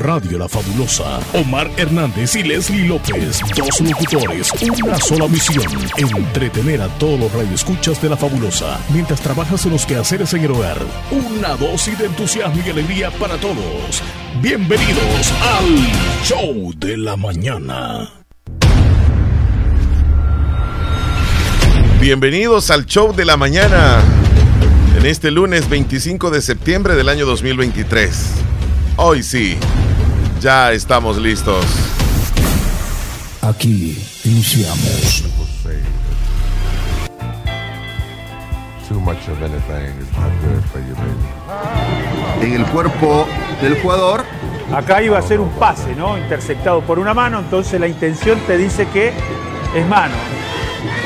Radio La Fabulosa, Omar Hernández y Leslie López, dos locutores, una sola misión, entretener a todos los radioescuchas de La Fabulosa, mientras trabajas en los quehaceres en el hogar. Una dosis de entusiasmo y alegría para todos. Bienvenidos al Show de la Mañana. Bienvenidos al Show de la Mañana, en este lunes 25 de septiembre del año 2023. Hoy sí, ya estamos listos. Aquí iniciamos. En el cuerpo del jugador. Acá iba a ser un pase, ¿no? Interceptado por una mano, entonces la intención te dice que es mano.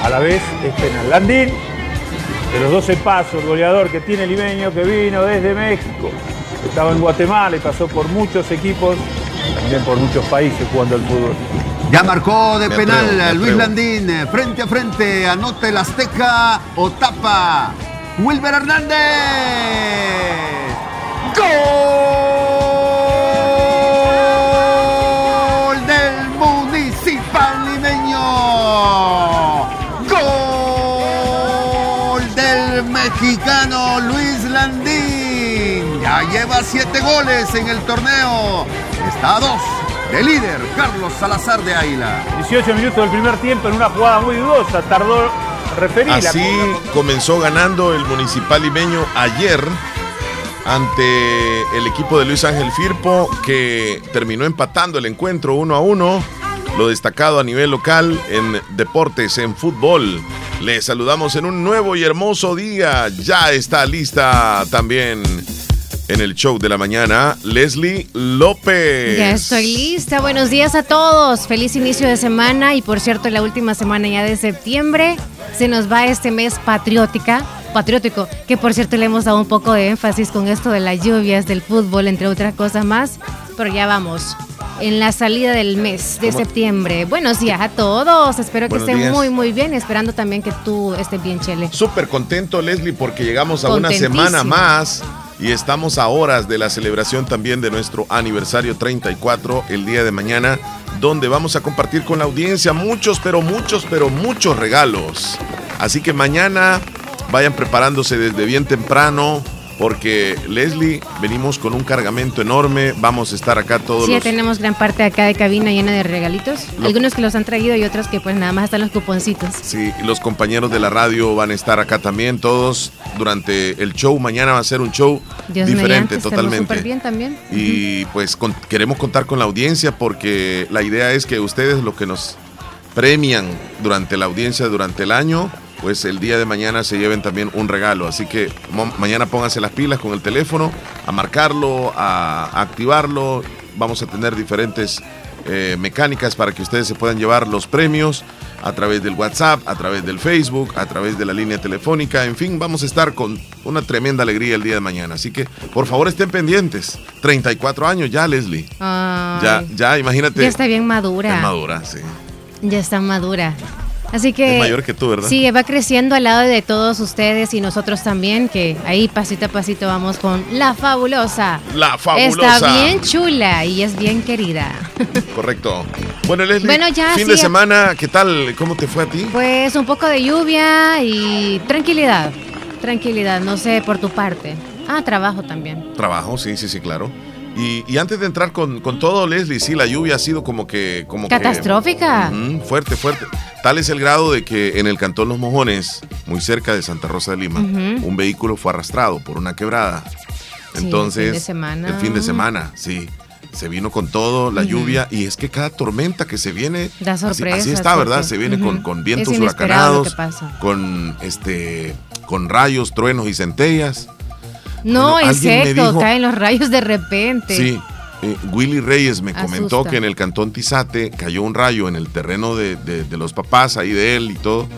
A la vez es penal. Landín, de los 12 pasos, el goleador que tiene Limeño, que vino desde México. Estaba en Guatemala y pasó por muchos equipos, también por muchos países jugando al fútbol. Ya marcó de Me penal atrevo, Luis atrevo. Landín. eh, Frente a frente. Anota el Azteca o tapa. Wilber Hernández. Gol del Municipal Limeño. Gol del mexicano Luis Landín. Ya lleva siete goles en el torneo. Está a dos de líder Carlos Salazar de Águila. 18 minutos del primer tiempo en una jugada muy dudosa, tardó referir. Así comenzó ganando el municipal limeño ayer ante el equipo de Luis Ángel Firpo que terminó empatando el encuentro uno a uno. Lo destacado a nivel local en deportes, en fútbol. Les saludamos en un nuevo y hermoso día. Ya está lista también en el show de la mañana Leslie López. Ya estoy lista. Buenos días a todos. Feliz inicio de semana y por cierto, la última semana ya de septiembre se nos va este mes patriótica, patriótico, que por cierto le hemos dado un poco de énfasis con esto de las lluvias, del fútbol, entre otras cosas más, pero ya vamos. En la salida del mes de ¿Cómo? septiembre. Buenos días a todos. Espero que estén días. muy, muy bien. Esperando también que tú estés bien, Chele. Súper contento, Leslie, porque llegamos a una semana más y estamos a horas de la celebración también de nuestro aniversario 34 el día de mañana, donde vamos a compartir con la audiencia muchos, pero muchos, pero muchos regalos. Así que mañana vayan preparándose desde bien temprano. Porque Leslie, venimos con un cargamento enorme. Vamos a estar acá todos Sí, los tenemos gran parte acá de cabina llena de regalitos. Algunos que los han traído y otros que pues nada más están los cuponcitos. Sí, los compañeros de la radio van a estar acá también, todos durante el show. Mañana va a ser un show Dios diferente mediante, totalmente. bien también. Y pues con- queremos contar con la audiencia porque la idea es que ustedes lo que nos premian durante la audiencia, durante el año, pues el día de mañana se lleven también un regalo. Así que mañana pónganse las pilas con el teléfono, a marcarlo, a, a activarlo. Vamos a tener diferentes eh, mecánicas para que ustedes se puedan llevar los premios a través del WhatsApp, a través del Facebook, a través de la línea telefónica. En fin, vamos a estar con una tremenda alegría el día de mañana. Así que, por favor, estén pendientes. 34 años ya, Leslie. Ay, Ya, ya, imagínate. ya está bien madura. Madura, sí. Ya está madura. Así que. Es mayor que tú, ¿verdad? Sí, va creciendo al lado de todos ustedes y nosotros también, que ahí pasito a pasito vamos con la fabulosa. La fabulosa. Está bien chula y es bien querida. Correcto. Bueno, Leslie, Bueno, ya, fin sí, de semana, ¿qué tal? ¿Cómo te fue a ti? Pues un poco de lluvia y tranquilidad. Tranquilidad, no sé por tu parte. Ah, trabajo también. Trabajo, sí, sí, sí, claro. Y, y antes de entrar con, con todo, Leslie, sí, la lluvia ha sido como que... Como que- Catastrófica. Ujú, fuerte, fuerte. Tal es el grado de que en el Cantón Los Mojones, muy cerca de Santa Rosa de Lima, un vehículo fue arrastrado por una quebrada. Sí, Entonces, el fin de semana. el fin de semana, sí. Se vino con todo, la lluvia, y es que cada tormenta que se viene. Da así- sorpresa. Así, está, ¿verdad? Se viene con, con vientos huracanados, que con este, con rayos, truenos y centellas. No, Bueno, insecto, dijo- caen los rayos de repente. Sí. eh, Willy Reyes me comentó que en el cantón Tizate cayó un rayo en el terreno de, de- de los papás ahí de él y todo.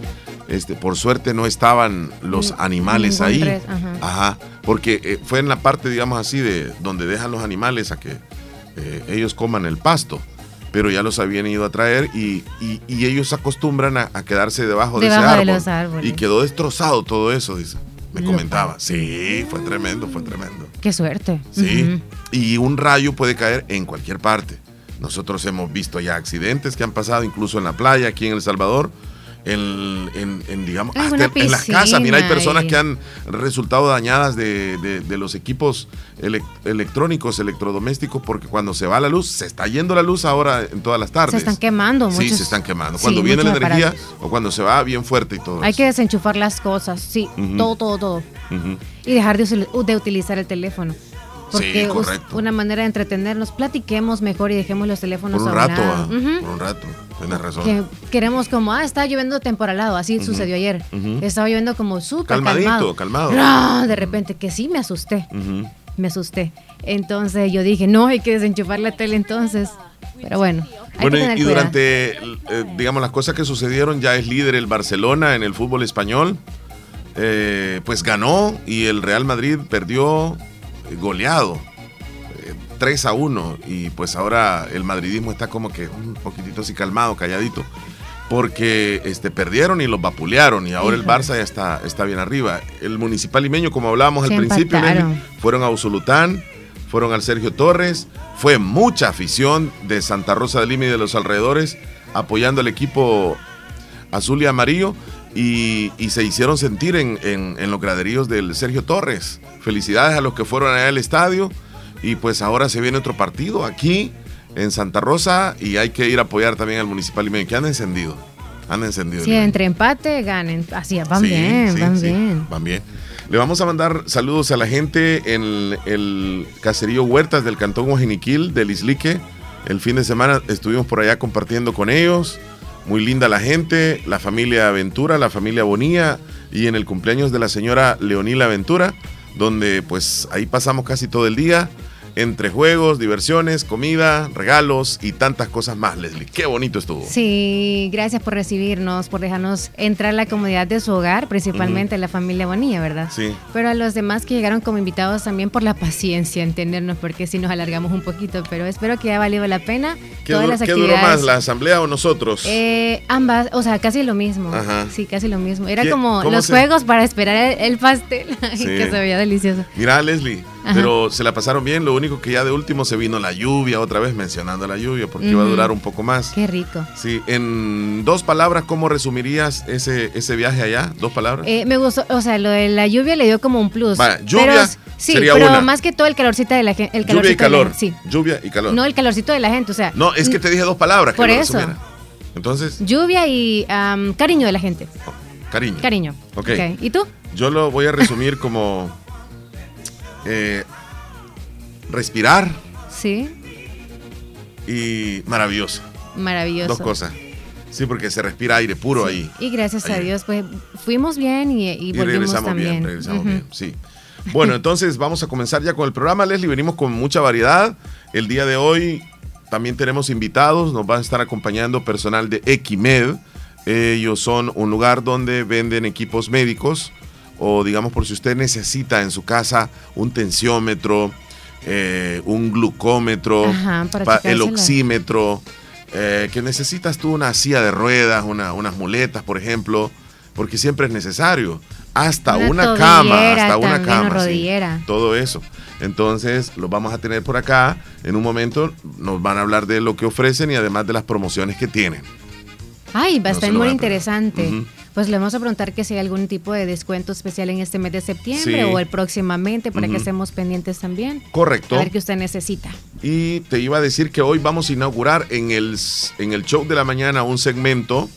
Este, por suerte no estaban los animales ahí. ajá. Ajá, porque eh, fue en la parte, digamos así, de donde dejan los animales a que eh, ellos coman el pasto. Pero ya los habían ido a traer y, y- y ellos acostumbran a, a quedarse debajo, de ese de árbol. los árboles. Y quedó destrozado todo eso, dice. Me comentaba. Sí, fue tremendo, fue tremendo. Qué suerte. Sí. Y un rayo puede caer en cualquier parte. Nosotros hemos visto ya accidentes que han pasado, incluso en la playa, aquí en El Salvador en, en, digamos, hasta en, las casas. Mira, hay personas que han resultado dañadas de, de, los equipos electrónicos, electrodomésticos, porque cuando se va la luz, se está yendo la luz ahora en todas las tardes. Se están quemando. Sí, se están quemando. Cuando viene la energía o cuando se va bien fuerte y todo. Hay que desenchufar las cosas, sí, todo, todo, todo. Y dejar de, de utilizar el teléfono. Porque sí, una manera de entretenernos, platiquemos mejor y dejemos los teléfonos por un rato, ah, por un rato. Tienes razón. queremos como, ah, está lloviendo temporalado, así sucedió ayer. Estaba lloviendo como súper calmadito, calmado. calmado. de repente que sí me asusté. Me asusté. Entonces yo dije, no, hay que desenchufar la tele entonces. Pero bueno. bueno, y, durante, eh, digamos, las cosas que sucedieron, ya es líder el Barcelona en el fútbol español. Eh, pues ganó y el Real Madrid perdió goleado. 3 eh, a 1 y pues ahora el madridismo está como que un poquitito así calmado, calladito, porque este, perdieron y los vapulearon y ahora el Barça ya está, está bien arriba. El municipal limeño, como hablábamos al principio, fueron a Usulután, fueron al Sergio Torres, fue mucha afición de Santa Rosa de Lima y de los alrededores apoyando al equipo azul y amarillo y, se hicieron sentir en, en, los graderíos del Sergio Torres. Felicidades a los que fueron allá al estadio y pues ahora se viene otro partido aquí en Santa Rosa y hay que ir a apoyar también al Municipal Limeño, que han encendido. Han encendido. Sí, entre empate ganen. Así, van bien, van bien. Van bien. Le vamos a mandar saludos a la gente en el caserío Huertas del Cantón Ojiniquil del Islique. El fin de semana estuvimos por allá compartiendo con ellos. Muy linda la gente, la familia Aventura, la familia Bonía y en el cumpleaños de la señora Leonila Aventura, donde pues ahí pasamos casi todo el día entre juegos, diversiones, comida, regalos y tantas cosas más, Leslie. Qué bonito estuvo. Sí, gracias por recibirnos, por dejarnos entrar a la comodidad de su hogar, principalmente la familia Bonilla, ¿verdad? Sí. Pero a los demás que llegaron como invitados también por la paciencia, entendernos, porque si nos alargamos un poquito, pero espero que haya valido la pena. ¿Qué, todas las ¿qué duró más, la asamblea o nosotros? Eh, ambas, o sea, casi lo mismo. Ajá. Sí, casi lo mismo. Era como los juegos para esperar el, pastel, que se veía delicioso. Mira, Leslie pero se la pasaron bien, lo único que ya de último se vino la lluvia, otra vez mencionando la lluvia, porque iba a durar un poco más. Qué rico. Sí, en dos palabras, ¿cómo resumirías ese, ese viaje allá? ¿Dos palabras? Eh, me gustó, o sea, lo de la lluvia le dio como un plus. lluvia sí, pero más que todo el calorcito de la gente. Lluvia y calor. sí. Lluvia y calor. No, el calorcito de la gente, o sea. No, es que te dije dos palabras. Por eso. Entonces. Lluvia y cariño de la gente. Oh, cariño. Cariño. Ok. ¿Y tú? Yo lo voy a resumir como eh, respirar. Sí. Y maravilloso. Maravilloso. Dos cosas. Sí, porque se respira aire puro ahí. Y gracias a Dios, pues fuimos bien y, y, regresamos también. bien, regresamos bien, sí. Bueno, entonces vamos a comenzar ya con el programa, Leslie. Venimos con mucha variedad. El día de hoy también tenemos invitados. Nos van a estar acompañando personal de Equimed. Ellos son un lugar donde venden equipos médicos o digamos por si usted necesita en su casa un tensiómetro, eh, un glucómetro, el oxímetro, eh, que necesitas tú una silla de ruedas, unas muletas, por ejemplo, porque siempre es necesario. Hasta una, cama, hasta una cama. todo eso. Entonces, lo vamos a tener por acá. En un momento nos van a hablar de lo que ofrecen y además de las promociones que tienen. Ay, va a estar muy interesante pues le vamos a preguntar que si hay algún tipo de descuento especial en este mes de septiembre o el próximamente para que estemos pendientes también. Correcto. A ver qué usted necesita. Y te iba a decir que hoy vamos a inaugurar en el, en el show de la mañana un segmento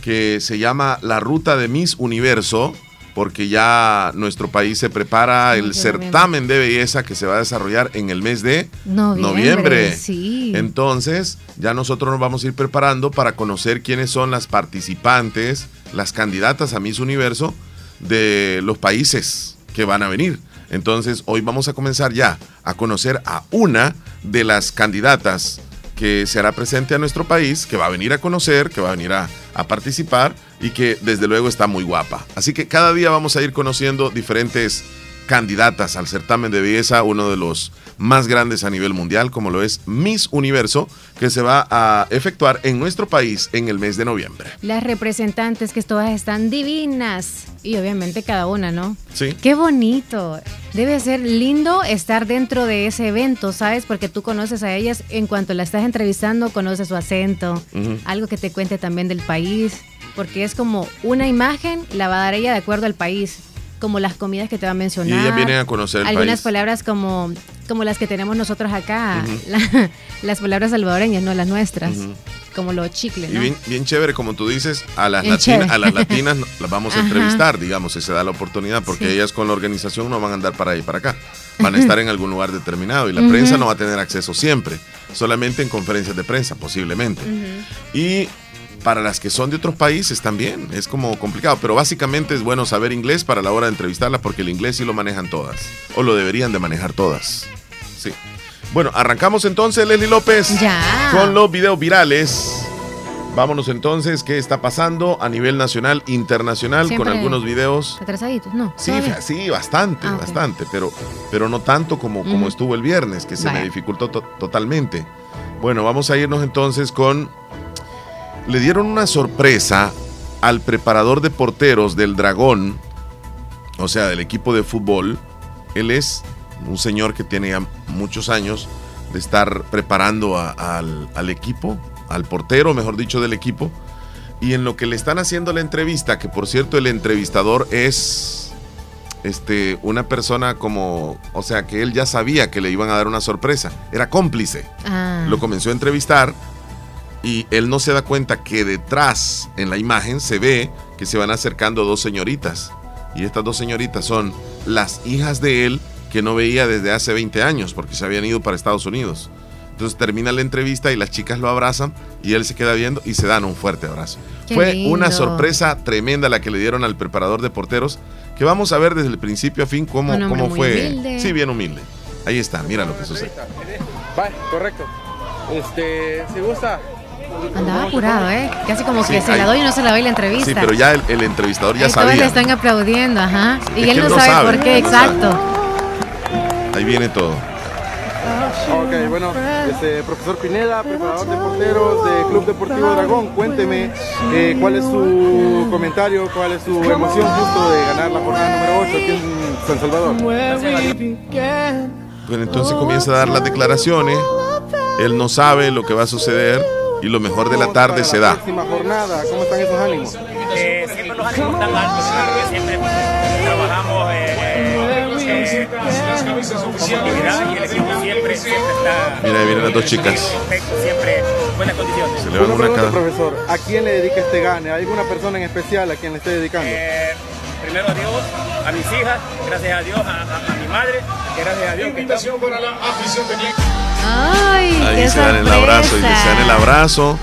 que se llama La Ruta de Miss Universo porque ya nuestro país se prepara el certamen de belleza que se va a desarrollar en el mes de noviembre. Sí. Entonces, ya nosotros nos vamos a ir preparando para conocer quiénes son las participantes, las candidatas a Miss Universo de los países que van a venir. Entonces, hoy vamos a comenzar ya a conocer a una de las candidatas que se hará presente a nuestro país, que va a venir a conocer, que va a venir a, a participar y que desde luego está muy guapa. Así que cada día vamos a ir conociendo diferentes candidatas al certamen de belleza, uno de los más grandes a nivel mundial, como lo es Miss Universo, que se va a efectuar en nuestro país en el mes de noviembre. Las representantes que todas están divinas Y obviamente cada una, ¿no? Sí. Qué bonito. Debe ser lindo estar dentro de ese evento, ¿sabes? Porque tú conoces a ellas, en cuanto la estás entrevistando, conoces su acento, algo que te cuente también del país, porque es como una imagen, la va a dar ella de acuerdo al país como las comidas que te va a mencionar. Y ellas vienen a conocer el Algunas país. palabras como, como las que tenemos nosotros acá, la- las palabras salvadoreñas, no las nuestras, como los chicles, Y bien, bien chévere, como tú dices, a las, latinas, a las latinas las vamos a Ajá. entrevistar, digamos, si se da la oportunidad, porque Sí. ellas con la organización no van a andar para ahí para acá. Van a estar en algún lugar determinado y la prensa no va a tener acceso siempre, solamente en conferencias de prensa, posiblemente. Y para las que son de otros países también, es como complicado, pero básicamente es bueno saber inglés para la hora de entrevistarlas, porque el inglés sí lo manejan todas, o lo deberían de manejar todas. Sí. Bueno, arrancamos entonces, Leslie López, Ya. con los videos virales. Vámonos entonces, ¿qué está pasando a nivel nacional, internacional, Siempre- con algunos videos? Atrasaditos, no. Sí, todavía. sí, bastante, Ah, bastante, pero, pero no tanto como, estuvo el viernes, que se me dificultó to- totalmente. Bueno, vamos a irnos entonces con... Le dieron una sorpresa al preparador de porteros del Dragón, o sea, del equipo de fútbol. Él es un señor que tiene ya muchos años de estar preparando a- al, al equipo, al portero, mejor dicho, del equipo. Y en lo que le están haciendo la entrevista, que por cierto el entrevistador es este, una persona como, o sea, que él ya sabía que le iban a dar una sorpresa, era cómplice. Ah. Lo comenzó a entrevistar y él no se da cuenta que detrás en la imagen se ve que se van acercando dos señoritas. Y estas dos señoritas son las hijas de él que no veía desde hace 20 años porque se habían ido para Estados Unidos. Entonces termina la entrevista y las chicas lo abrazan y él se queda viendo y se dan un fuerte abrazo. Qué Fue lindo. una sorpresa tremenda la que le dieron al preparador de porteros que vamos a ver desde el principio a fin cómo, cómo fue. humilde. Sí, bien humilde. Ahí está, mira lo que sucede. Vale, correcto. Este, si gusta. Andaba apurado, ¿eh? Casi como Sí, que se ahí- la doy y no se la doy la entrevista. Sí, pero ya el, el entrevistador ya Ahí todos le sabía. están aplaudiendo, ajá. Sí, y es él no no sabe, sabe, por qué, no sabe. exacto. Ahí viene todo. Ok, bueno, este, profesor Pineda, preparador de porteros de Club Deportivo Dragón, cuénteme eh, cuál es su comentario, cuál es su emoción justo de ganar la jornada número 8 aquí en San Salvador. Bueno, entonces comienza a dar las declaraciones. Él no sabe lo que va a suceder y lo mejor de la ¿Cómo tarde se da. próxima jornada, ¿cómo están esos ánimos? Eh, siempre los ánimos están altos, claro que siempre trabajamos eh, eh, con actividad y el equipo siempre, siempre está. Mira, ahí vienen las dos chicas. Siempre buenas condiciones. Se le van Una una pregunta, cada. profesor, ¿a quién le dedica este gane? ¿Hay alguna persona en especial a quien le esté dedicando? Eh, primero a Dios, a mis hijas, gracias a Dios, a, a- a mi madre, gracias a Dios que está- Ay, Ahí qué se dan el abrazo y sorpresa. se dan el abrazo.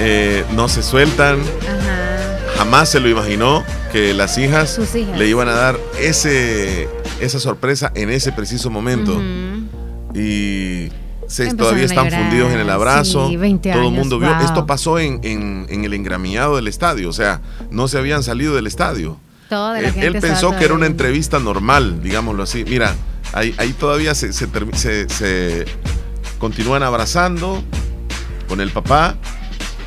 eh, no se sueltan. Ajá. Jamás se lo imaginó que las hijas, Sus hijas. le iban a dar ese, esa sorpresa en ese preciso momento. Ujú. Y se, todavía están llorar, fundidos en el abrazo. sí, 20 Todo el años, mundo vio. wow. Esto pasó en, en- en el engramillado del estadio. O sea, no se habían salido del estadio. Toda la Él, gente él estaba pensó que era una entrevista normal, digámoslo así. Mira, ahí, ahí todavía se, se termi- se- se continúan abrazando con el papá.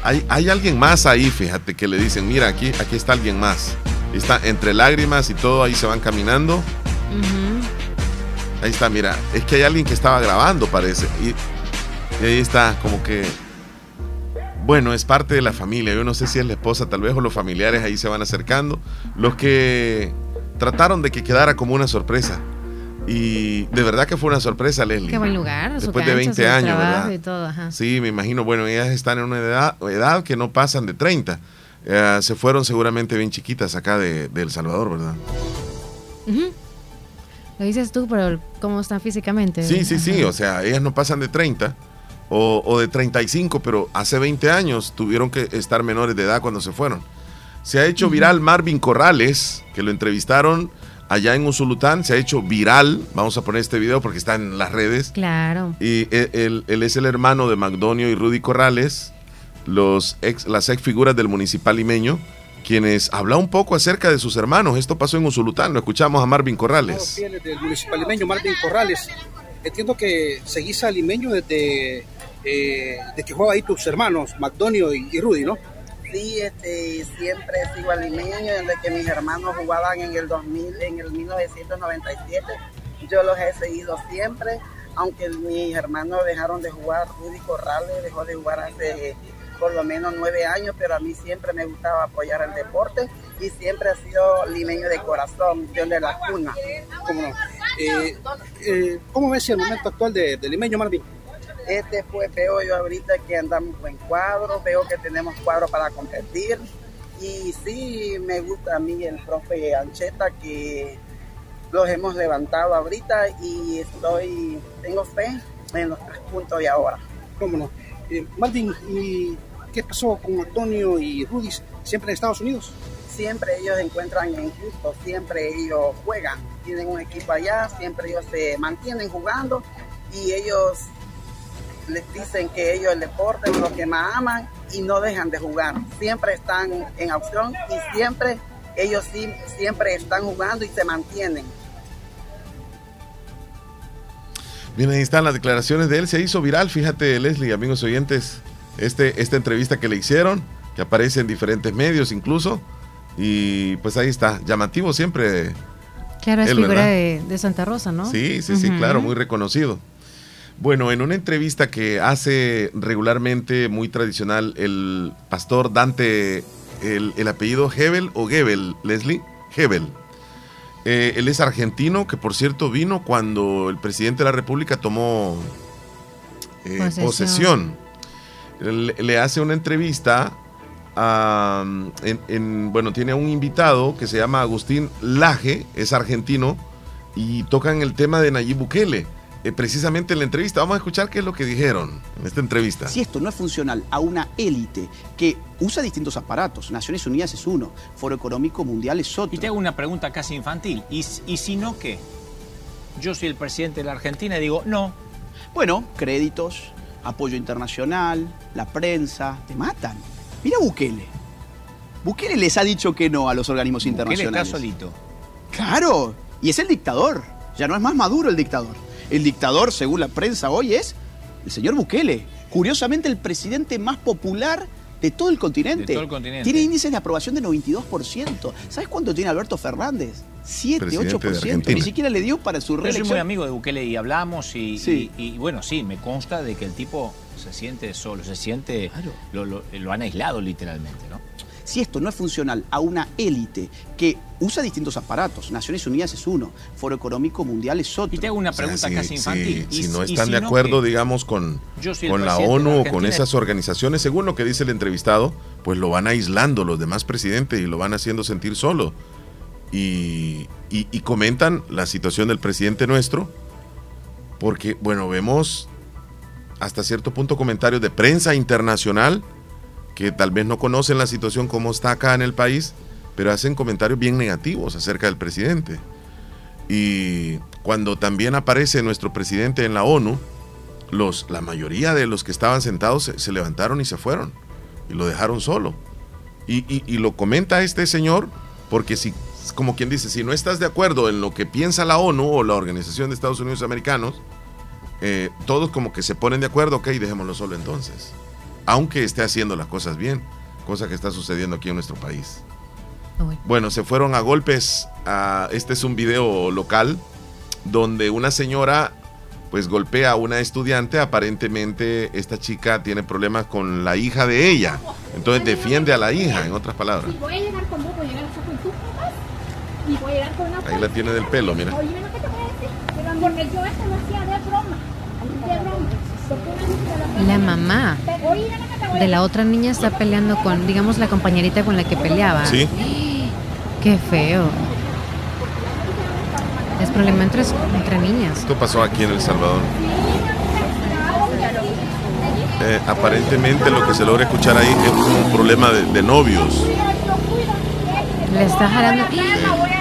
Hay, hay alguien más ahí, fíjate, que le dicen, mira, aquí, aquí está alguien más. Está entre lágrimas y todo, ahí se van caminando. Ahí está, mira, es que hay alguien que estaba grabando, parece. Y, y ahí está, como que. Bueno, es parte de la familia. Yo no sé si es la esposa, tal vez, o los familiares ahí se van acercando. Los que trataron de que quedara como una sorpresa. Y de verdad que fue una sorpresa, Leslie. Qué buen lugar. Después de cancha, 20 su años, ¿verdad? y todo, ajá. Sí, me imagino. Bueno, ellas están en una edad, edad que no pasan de 30. Eh, se fueron seguramente bien chiquitas acá de, de El Salvador, ¿verdad? Ujú. Lo dices tú, pero ¿cómo están físicamente? Sí, sí, sí, o sea, ellas no pasan de 30 o, o de 35, pero hace 20 años tuvieron que estar menores de edad cuando se fueron. Se ha hecho viral Marvin Corrales, que lo entrevistaron allá en Usulután, se ha hecho viral, vamos a poner este video porque está en las redes, Claro. y él, él- él es el hermano de Macdonio y Rudy Corrales, los ex, las ex figuras del municipal limeño, quienes habla un poco acerca de sus hermanos. Esto pasó en Usulután, lo escuchamos a Marvin Corrales. del municipal limeño, Marvin Corrales. Entiendo que seguís a limeño desde, eh, desde que jugaba ahí tus hermanos, Macdonio y, y Rudy, ¿no? Sí, este, siempre sigo al limeño, desde que mis hermanos jugaban en el 2000, en el 1997, yo los he seguido siempre, aunque mis hermanos dejaron de jugar, Rudy Corrales dejó de jugar hace por lo menos nueve años, pero a mí siempre me gustaba apoyar el deporte y siempre ha sido limeño de corazón, yo de la cuna. ¿Cómo no? Eh, eh, ¿Cómo ves el momento actual de, de limeño, Marvin? Este pues veo yo ahorita que andamos buen cuadro, veo que tenemos cuadro para competir y sí me gusta a mí el profe Ancheta que los hemos levantado ahorita y estoy, tengo fe en los tres puntos de ahora. ¿Cómo no? Eh, Marvin, ¿y qué pasó con Antonio y Rudis? ¿Siempre en Estados Unidos? Siempre ellos se encuentran en Houston, siempre ellos juegan, tienen un equipo allá, siempre ellos se mantienen jugando y ellos les dicen que ellos el deporte es lo que más aman y no dejan de jugar. Siempre están en opción y siempre ellos sí, siempre están jugando y se mantienen. Bien, ahí están las declaraciones de él. Se hizo viral, fíjate, Leslie, amigos oyentes, este, esta entrevista que le hicieron, que aparece en diferentes medios incluso. Y pues ahí está, llamativo siempre. Claro, es él, figura de, de Santa Rosa, ¿no? Sí, sí, sí, claro, muy reconocido. Bueno, en una entrevista que hace regularmente, muy tradicional, el pastor Dante, el, el apellido Hebel o Gebel, Leslie, Hebel. Eh, él es argentino, que por cierto vino cuando el presidente de la República tomó eh, Posesión. posesión. Le, le hace una entrevista a, en, en- bueno, tiene un invitado que se llama Agustín Laje, es argentino, y tocan el tema de Nayib Bukele. Eh, precisamente en la entrevista, vamos a escuchar qué es lo que dijeron en esta entrevista. Si esto no es funcional a una élite que usa distintos aparatos, Naciones Unidas es uno, Foro Económico Mundial es otro. Y te hago una pregunta casi infantil. ¿Y, y si no qué? Yo soy el presidente de la Argentina y digo, no. Bueno, créditos, apoyo internacional, la prensa, te matan. Mira Bukele. Bukele les ha dicho que no a los organismos Él está internacionales. solito. Claro, y es el dictador. Ya no es más maduro el dictador. El dictador, según la prensa hoy, es el señor Bukele. Curiosamente, el presidente más popular de todo el continente. De todo el continente. Tiene índices de aprobación de 92%. ¿Sabes cuánto tiene Alberto Fernández? 7, Presidente de 8%. Argentina. Ni siquiera le dio para su Yo soy reelección. muy amigo de Bukele y hablamos y, Sí. y- y, bueno, sí, me consta de que el tipo se siente solo, se siente, Claro. lo, lo- lo han aislado literalmente, ¿no? Si esto no es funcional a una élite que usa distintos aparatos, Naciones Unidas es uno, Foro Económico Mundial es otro. Y te hago una O sea, pregunta si- casi si- infantil. Si, no están si de acuerdo, digamos, con, con la ONU o con esas organizaciones, según lo que dice el entrevistado, pues lo van aislando los demás presidentes y lo van haciendo sentir solo. Y, y- y comentan la situación del presidente nuestro, porque, bueno, vemos hasta cierto punto comentarios de prensa internacional que tal vez no conocen la situación como está acá en el país, pero hacen comentarios bien negativos acerca del presidente. Y cuando también aparece nuestro presidente en la ONU, los, la mayoría de los que estaban sentados se, levantaron y se fueron y lo dejaron solo. Y, y- y lo comenta este señor porque si, como quien dice, si no estás de acuerdo en lo que piensa la ONU o la Organización de Estados Unidos Americanos, eh, todos como que se ponen de acuerdo, ok, dejémoslo solo entonces. Aunque esté haciendo las cosas bien, cosa que está sucediendo aquí en nuestro país. Uy. Bueno, se fueron a golpes. a- este es un video local donde una señora pues golpea a una estudiante. Aparentemente esta chica tiene problemas con la hija de ella. Entonces defiende a la hija, en otras palabras. Voy a llegar con vos, voy a llegar hasta con tus papás y voy a llegar con una Ahí la tiene del pelo, mira. Oye, lo que te voy a decir, pero porque yo esto lo hacía de broma, de broma. La mamá de la otra niña está peleando con, digamos, la compañerita con la que peleaba. Sí. Qué feo. Es problema entre, entre niñas. Esto pasó aquí en El Salvador. Eh, aparentemente lo que se logra escuchar ahí es un problema de, de novios. Le está jalando. la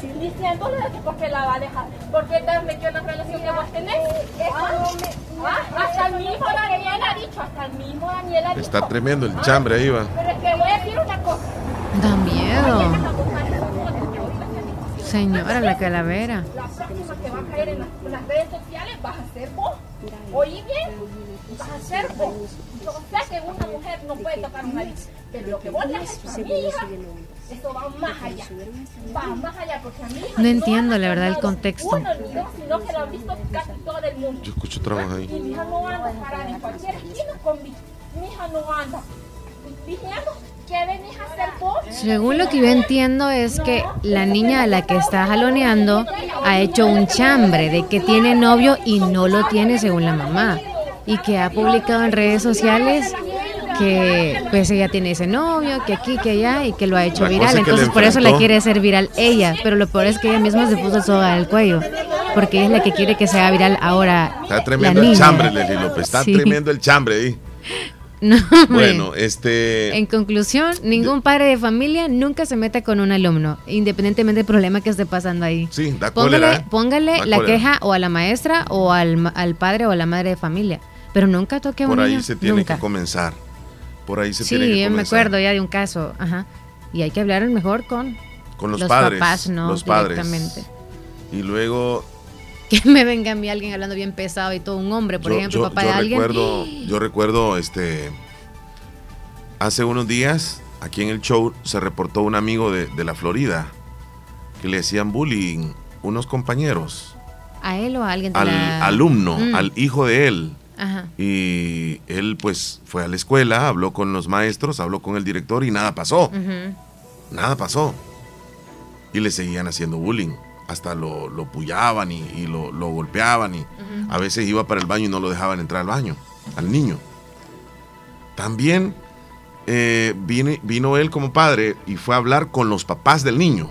sí la va a dejar. ¿Por qué te has metido en la relación que vos tenés? Ah, hasta el mismo Daniel ha dicho, hasta el mismo Daniel ha dicho. Está tremendo el chambre ahí va. Pero es que voy a decir una cosa. Da miedo. Señora, la calavera. La próxima que va a caer en las, en las redes sociales vas a ser vos. Oí bien, vas a ser vos. Yo sé que una mujer no puede tocar un nariz, pero lo que vos le haces a mi hija, eso va más allá. Va más allá, porque a mi hija No entiendo, la verdad, el contexto. Uno ni dos, sino que lo han visto casi todo el mundo. Yo escucho trabas Y ahí. mi hija no anda parada en cualquier esquina con mi, mi hija no anda diciendo ¿qué venís a hacer vos? Según lo que yo entiendo es que la niña a la que está jaloneando ha hecho un chambre de que tiene novio y no lo tiene según la mamá. Y que ha publicado en redes sociales que pues ella tiene ese novio, que aquí, que allá y que lo ha hecho La viral. Entonces por eso la quiere hacer viral ella. Pero lo peor es que ella misma se puso soga al cuello. Porque ella es la que quiere que sea viral ahora. Está tremendo la el niña. chambre, Leslie López. Está Sí. tremendo el chambre ahí. No. Bueno, este. En conclusión, ningún padre de familia nunca se meta con un alumno, independientemente del problema que esté pasando ahí. Sí, da Póngale, cólera. ¿eh? póngale Da la cólera. queja o a la maestra o al, al padre o a la madre de familia, pero nunca toque a un Por ahí niño, se tiene nunca. que comenzar. Por ahí se Sí, tiene que yo me acuerdo ya de un caso, ajá. Y hay que hablar mejor con, Con los, padres. papás, no los padres. directamente. Y luego Que me venga a mí alguien hablando bien pesado y todo un hombre, por yo, ejemplo, yo- papá yo de alguien. recuerdo, yo recuerdo, este, hace unos días aquí en el show se reportó un amigo de, de la Florida que le hacían bullying unos compañeros A él o a alguien de al la- alumno, Mm, al hijo de él. Ajá. Y él pues fue a la escuela, habló con los maestros, habló con el director y nada pasó. Nada pasó. Y le seguían haciendo bullying. Hasta lo, lo pullaban y, y lo, lo golpeaban. Y a veces iba para el baño y no lo dejaban entrar al baño, al niño. También eh, vine- vino él como padre y fue a hablar con los papás del niño.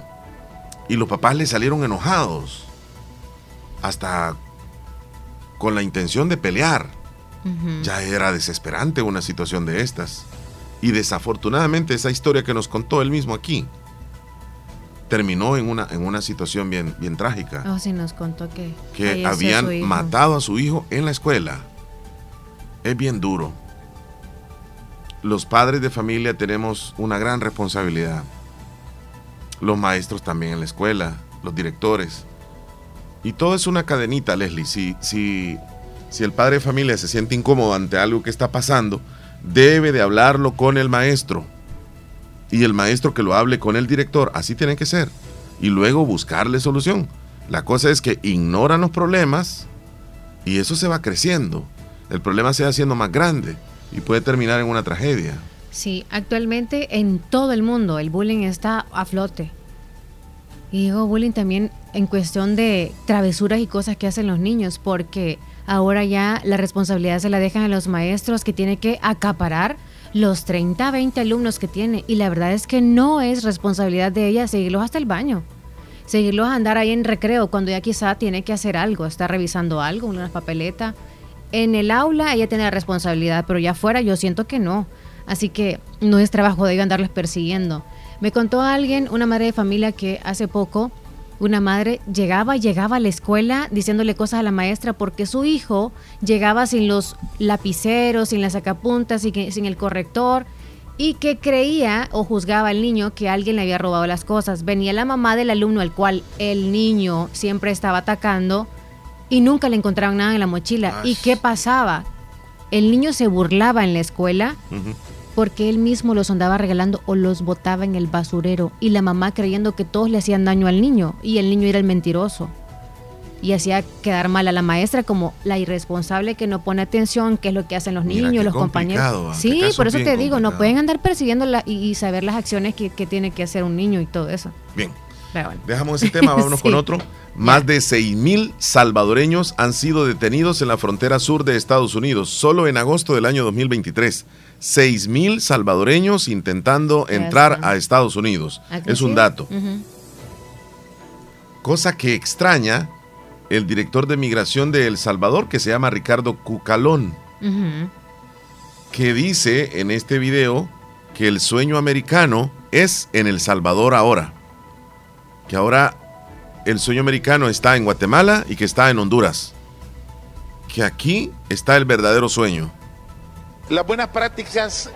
Y los papás le salieron enojados. Hasta con la intención de pelear. Ya era desesperante una situación de estas. Y desafortunadamente esa historia que nos contó él mismo aquí terminó en una, en una situación bien, bien trágica. Oh, sí, nos contó que, que habían matado a su hijo en la escuela. Es bien duro. Los padres de familia tenemos una gran responsabilidad. Los maestros también en la escuela, los directores. Y todo es una cadenita, Leslie. Si, si, si el padre de familia se siente incómodo ante algo que está pasando, debe de hablarlo con el maestro. Y el maestro que lo hable con el director. Así tiene que ser. Y luego buscarle solución. La cosa es que ignoran los problemas y eso se va creciendo. El problema se va haciendo más grande y puede terminar en una tragedia. Sí, actualmente en todo el mundo el bullying está a flote. Y digo bullying también en cuestión de travesuras y cosas que hacen los niños, porque ahora ya la responsabilidad se la dejan a los maestros que tienen que acaparar los 30, 20 alumnos que tiene. Y la verdad es que no es responsabilidad de ella seguirlos hasta el baño. Seguirlos a andar ahí en recreo cuando ya quizá tiene que hacer algo, está revisando algo, una papeleta. En el aula ella tiene la responsabilidad, pero ya afuera yo siento que no. Así que no es trabajo de ellos andarles persiguiendo. Me contó alguien, una madre de familia, que hace poco una madre llegaba, llegaba a la escuela diciéndole cosas a la maestra porque su hijo llegaba sin los lapiceros, sin las sacapuntas, sin, sin el corrector y que creía o juzgaba al niño que alguien le había robado las cosas. Venía la mamá del alumno al cual el niño siempre estaba atacando y nunca le encontraron nada en la mochila. ¿Y qué pasaba? El niño se burlaba en la escuela porque él mismo los andaba regalando o los botaba en el basurero y la mamá creyendo que todos le hacían daño al niño y el niño era el mentiroso. Y hacía quedar mal a la maestra como la irresponsable que no pone atención, qué es lo que hacen los Mira, niños, los compañeros. ah, Sí, por eso te digo, no pueden andar persiguiéndola y, y saber las acciones que, que tiene que hacer un niño y todo eso. Bien, bueno. dejamos ese tema, vámonos Sí. con otro. Más de 6.000 salvadoreños han sido detenidos en la frontera sur de Estados Unidos, solo en agosto del año 2023. 6.000 salvadoreños intentando entrar a Estados Unidos. ¿A que Es un dato. Cosa que extraña el director de migración de El Salvador, que se llama Ricardo Cucalón, que dice en este video que el sueño americano es en El Salvador ahora. Que ahora el sueño americano está en Guatemala y que está en Honduras. Que aquí está el verdadero sueño. Las buenas prácticas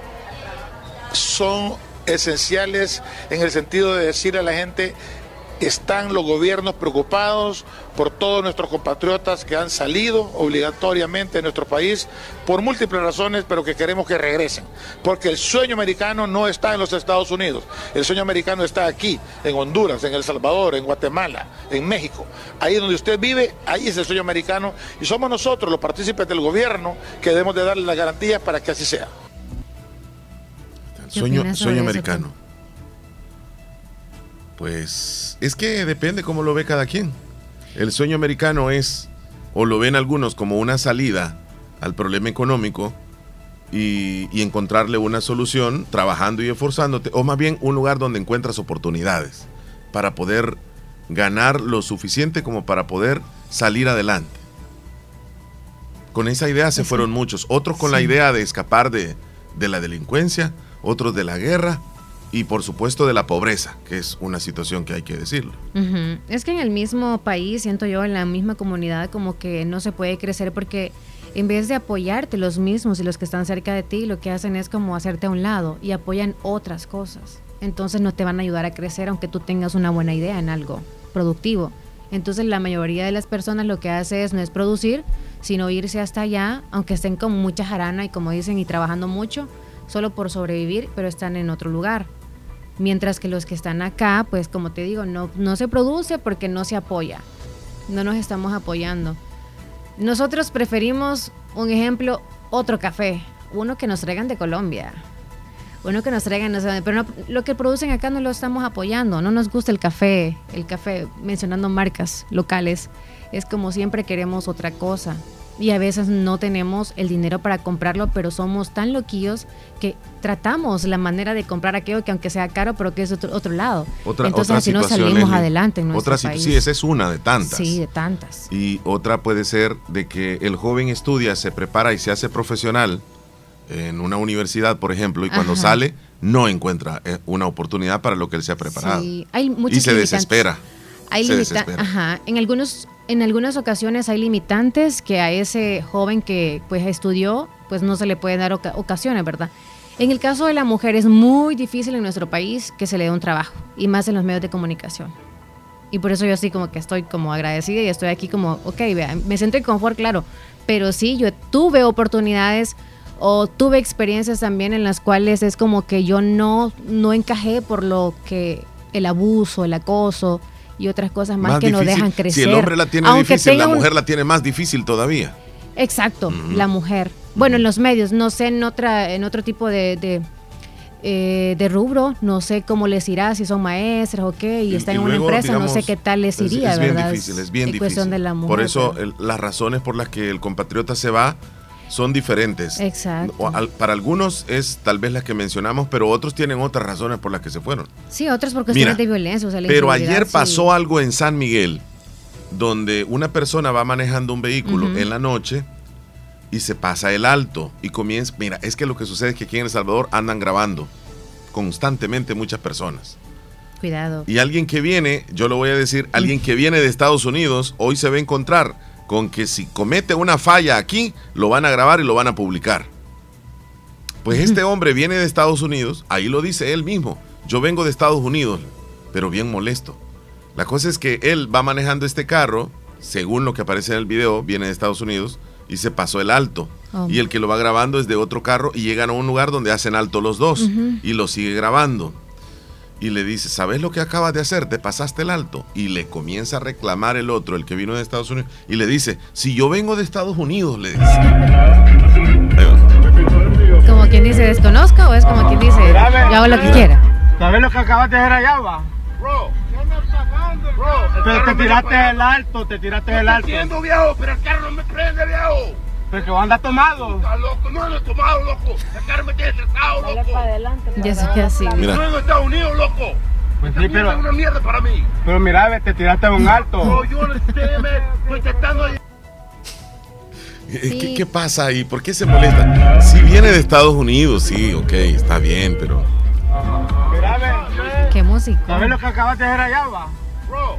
son esenciales en el sentido de decir a la gente están los gobiernos preocupados por todos nuestros compatriotas que han salido obligatoriamente de nuestro país por múltiples razones, pero que queremos que regresen. Porque el sueño americano no está en los Estados Unidos, el sueño americano está aquí, en Honduras, en El Salvador, en Guatemala, en México. Ahí donde usted vive, ahí es el sueño americano y somos nosotros, los partícipes del gobierno, que debemos de darle las garantías para que así sea. El sueño, sueño americano. Pues es que depende cómo lo ve cada quien. El sueño americano es, o lo ven algunos como una salida al problema económico y, y encontrarle una solución trabajando y esforzándote, o más bien un lugar donde encuentras oportunidades para poder ganar lo suficiente como para poder salir adelante. Con esa idea se fueron muchos, otros con la idea de escapar de, de la delincuencia, otros de la guerra, y por supuesto de la pobreza, que es una situación que hay que decirlo. Es que en el mismo país, siento yo, en la misma comunidad, como que no se puede crecer porque en vez de apoyarte los mismos y los que están cerca de ti, lo que hacen es como hacerte a un lado y apoyan otras cosas. Entonces no te van a ayudar a crecer aunque tú tengas una buena idea en algo productivo. Entonces la mayoría de las personas lo que hace es no es producir, sino irse hasta allá, aunque estén con mucha jarana y como dicen y trabajando mucho, solo por sobrevivir, pero están en otro lugar. Mientras que los que están acá, pues como te digo, no, no se produce porque no se apoya. No nos estamos apoyando. Nosotros preferimos, un ejemplo, otro café. Uno que nos traigan de Colombia. Uno que nos traigan, no sé, pero no- lo que producen acá no lo estamos apoyando. No nos gusta el café. El café, mencionando marcas locales, es como siempre queremos otra cosa. Y a veces no tenemos el dinero para comprarlo, pero somos tan loquillos que tratamos la manera de comprar aquello que aunque sea caro, pero que es otro, otro lado. Otra, Entonces otra así no salimos adelante en nuestro Otra país. Sí, esa es una de tantas. Sí, de tantas. Y otra puede ser de que el joven estudia, se prepara y se hace profesional en una universidad, por ejemplo, y cuando Ajá. sale no encuentra eh, una oportunidad para lo que él se ha preparado. Sí, hay y se desespera. Hay limita-. Ajá. En algunos, en algunas ocasiones hay limitantes que a ese joven que pues estudió, pues no se le pueden dar oca- ocasiones, ¿verdad? En el caso de la mujer es muy difícil en nuestro país que se le dé un trabajo, y más en los medios de comunicación. Y por eso yo así como que estoy como agradecida y estoy aquí como, ok, vea, me siento en confort, claro, pero sí, yo tuve oportunidades o tuve experiencias también en las cuales es como que yo no, no encajé por lo que el abuso, el acoso y otras cosas más, que no difícil. dejan crecer. Si el hombre la tiene Aunque difícil, la un- mujer la tiene más difícil todavía. Exacto, la mujer. Bueno, en los medios, no sé en otra, en otro tipo de, de, eh, de rubro, no sé cómo les irá, si son maestras o qué, y, están y en una luego, empresa, no sé qué tal les es- iría, es, bien ¿verdad? difícil, es bien cuestión difícil. de la mujer. por eso el- las razones por las que el compatriota se va son diferentes. Exacto. Para algunos es tal vez las que mencionamos, pero otros tienen otras razones por las que se fueron. Sí, otras por cuestiones Mira, de violencia. O sea, la Pero ayer sí. pasó algo en San Miguel, donde una persona va manejando un vehículo en la noche y se pasa el alto y comienza, mira, es que lo que sucede es que aquí en El Salvador andan grabando constantemente muchas personas. Cuidado. Y alguien que viene, yo lo voy a decir, alguien que viene de Estados Unidos, hoy se va a encontrar con que si comete una falla aquí, lo van a grabar y lo van a publicar. Pues este hombre viene de Estados Unidos, ahí lo dice él mismo, yo vengo de Estados Unidos, pero bien molesto. La cosa es que él va manejando este carro, según lo que aparece en el video, viene de Estados Unidos y se pasó el alto. Oh. Y el que lo va grabando es de otro carro y llegan a un lugar donde hacen alto los dos y lo sigue grabando. Y le dice, ¿sabes lo que acabas de hacer? Te pasaste el alto. Y le comienza a reclamar el otro, el que vino de Estados Unidos. Y le dice, si yo vengo de Estados Unidos, le dice. Como quien dice, desconozco o es como quien dice, yo hago lo que quiera. ¿Sabes lo que acabas de hacer allá, va? Bro, ¿qué me pagando, bro? Pero te tiraste el alto, te tiraste el alto. Entiendo, viejo, pero el carro no me prende, viejo. Pero que anda tomado. Está loco, no ando tomado, loco. El carro me tiene estresado, loco. Ya sé que así. Mira. No de Estados Unidos, loco. Pues sí, pero- es una mierda para mí. Pero mira, te tiraste un alto. Bro, yo no estoy me- estoy tratando de... Eh, ¿Qué, qué pasa ahí? ¿Por qué se molesta? Si viene de Estados Unidos, sí, ok, está bien, pero... Mira. Qué música. ¿Sabes lo que acabas de hacer allá, va? Bro,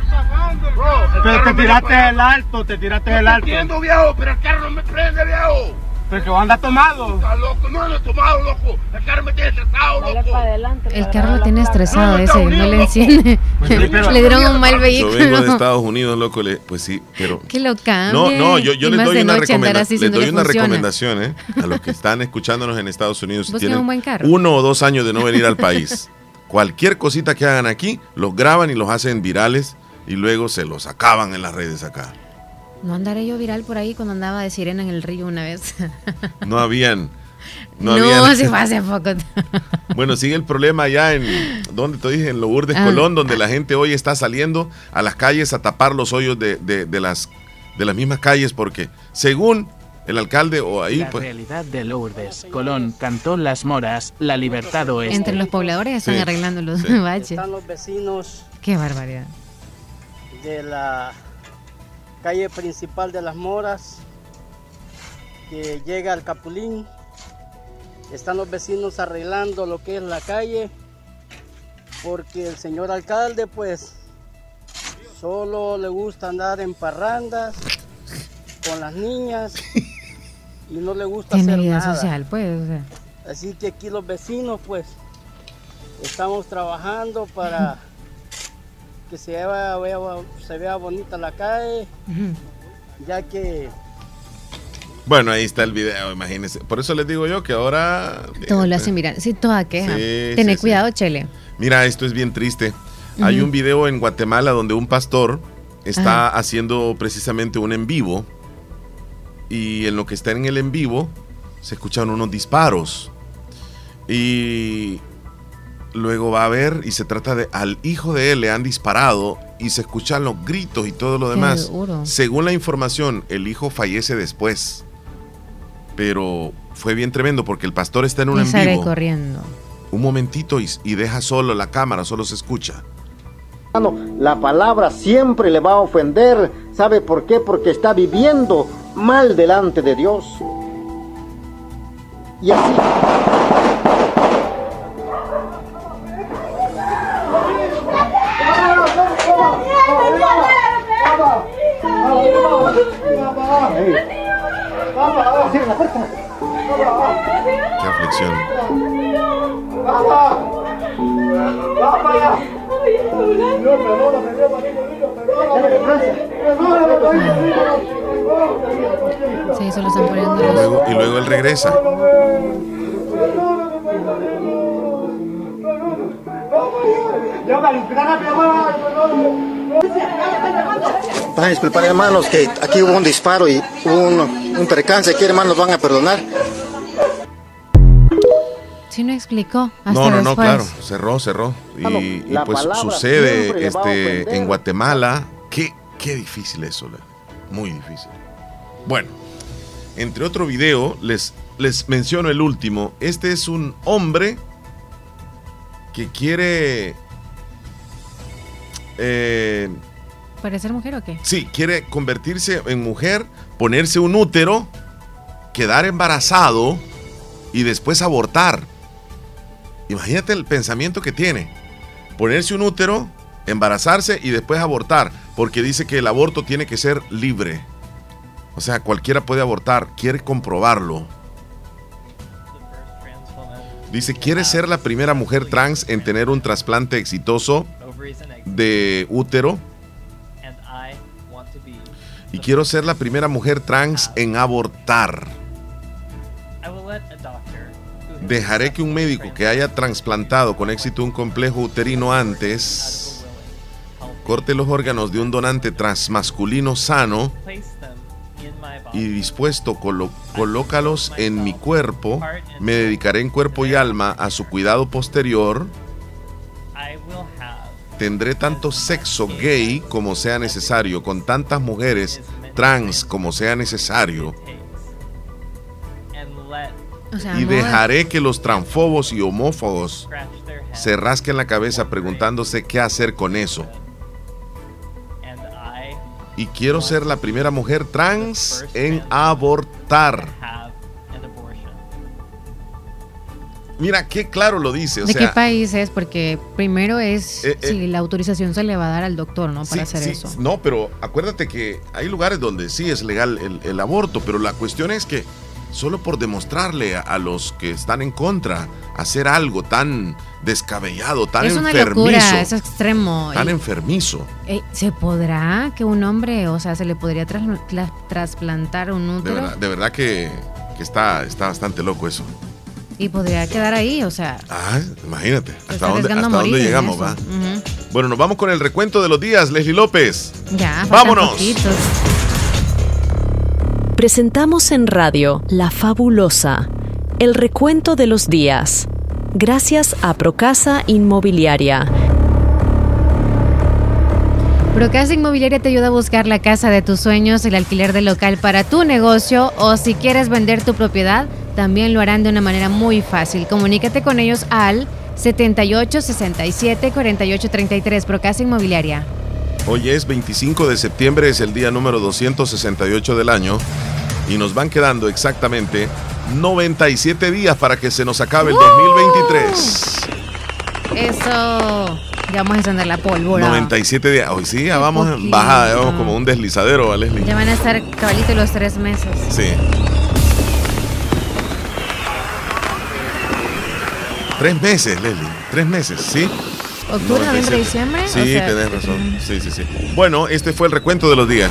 ¿qué me Pero te tiraste el alto, te tiraste el alto. Entiendo, viejo, pero el carro no me prende, viejo. Pero que anda tomado. Está loco, no ando tomado, loco. El carro me tiene estresado, loco. El carro lo tiene estresado ese, no le enciende. le dieron un mal Yo vengo de vehículo. Estados Unidos, loco. le- pues sí, pero. Que lo cambie. No, no, yo, yo les doy una, recomenda- les no doy una recomendación ¿eh? a los que están escuchándonos en Estados Unidos. Si tienen un buen carro. uno o dos años de no venir al país, cualquier cosita que hagan aquí, los graban y los hacen virales y luego se los acaban en las redes acá. No andaré yo viral por ahí cuando andaba de sirena en el río una vez. No habían. No, No, habían. se fue hace poco. Bueno, sigue el problema allá en, ¿dónde te dije? En Lourdes, Ah. Colón, donde la gente hoy está saliendo a las calles a tapar los hoyos de, de- de las, de las mismas calles porque, según el alcalde o ahí, La pues, realidad de Lourdes. Colón cantó Las Moras, la libertad oeste. Entre los pobladores están Sí, arreglando los sí. baches. Están los vecinos Qué barbaridad. De la calle principal de las Moras que llega al Capulín. Están los vecinos arreglando lo que es la calle porque el señor alcalde pues solo le gusta andar en parrandas con las niñas y no le gusta hacer vida nada. social, pues. o sea. Así que aquí los vecinos, pues, estamos trabajando para que se vea, vea- se vea bonita la calle, ya que bueno, ahí está el video, imagínense. Por eso les digo yo que ahora... Todo lo hacen mirar. Sí, toda queja. Sí, Tené sí, cuidado, Chele. Mira, esto es bien triste. Hay un video en Guatemala donde un pastor está haciendo precisamente un en vivo y en lo que está en el en vivo se escuchan unos disparos y luego va a ver y se trata de al hijo de él le han disparado y se escuchan los gritos y todo lo demás. Según la información, el hijo fallece después. Pero fue bien tremendo porque el pastor está en un Y en sale vivo corriendo. un momentito y, y deja solo la cámara, solo se escucha. La palabra siempre le va a ofender. ¿Sabe por qué? Porque está viviendo mal delante de Dios. Y así. Sí, solo están poniendo Y luego, y luego él regresa. Van a disculpar hermanos que aquí hubo un disparo y hubo un, un percance. Aquí hermanos van a perdonar. Sí, no explicó. Hasta No, no, no, después. claro, cerró, cerró. Y, pues sucede este, en Guatemala. Qué, qué difícil eso, muy difícil. Bueno, entre otro video, les, les menciono el último. Este es un hombre que quiere... eh, ¿Parecer mujer o qué? Sí, quiere convertirse en mujer, ponerse un útero, quedar embarazado y después abortar. Imagínate el pensamiento que tiene. Ponerse un útero, embarazarse y después abortar, porque dice que el aborto tiene que ser libre. O sea, cualquiera puede abortar, quiere comprobarlo. Dice, quiere ser la primera mujer trans en tener un trasplante exitoso de útero y quiero ser la primera mujer trans en abortar. Dejaré que un médico que haya trasplantado con éxito un complejo uterino antes corte los órganos de un donante transmasculino sano y dispuesto colócalos en mi cuerpo. Me dedicaré en cuerpo y alma a su cuidado posterior. Tendré tanto sexo gay como sea necesario, con tantas mujeres trans como sea necesario. O sea, Y dejaré que los transfobos y homófobos se rasquen la cabeza preguntándose qué hacer con eso. Y quiero ser la primera mujer trans en abortar. Mira, qué claro lo dice. O ¿De sea, qué país es? Porque primero es Eh, eh. si la autorización se le va a dar al doctor, ¿no? Para Sí, hacer sí, eso. No, pero acuérdate que hay lugares donde sí es legal el, el aborto, pero la cuestión es que solo por demostrarle a, a los que están en contra hacer algo tan descabellado, tan es una enfermizo, locura, es extremo. tan Y- enfermizo. ¿Se podrá que un hombre, o sea, se le podría tras- tras- trasplantar un De útero verdad, de verdad que, que está, está bastante loco eso. y podría quedar ahí? O sea, Ah, imagínate, hasta dónde, hasta dónde llegamos. Bueno, nos vamos con el recuento de los días, Leslie López. Ya, Vámonos. poquitos. Presentamos en radio La Fabulosa, el recuento de los días. Gracias a Procasa Inmobiliaria. Procasa Inmobiliaria te ayuda a buscar la casa de tus sueños, el alquiler de local para tu negocio o si quieres vender tu propiedad, también lo harán de una manera muy fácil. Comunícate con ellos al 78 67 48 33 Procasa Inmobiliaria. Hoy es 25 de septiembre, es el día número 268 del año y nos van quedando exactamente 97 días para que se nos acabe el 2023. Eso, ya vamos a encender la pólvora. 97 días. Hoy sí, ya vamos en bajada, ya vamos como un deslizadero, ¿va, Leslie? Ya van a estar cabalito los tres meses. Sí. Tres meses, Leslie. Tres meses, ¿sí? Octubre, noviembre, 97. diciembre. Sí, o sea, tenés razón. Sí, sí, sí. Bueno, este fue el recuento de los días.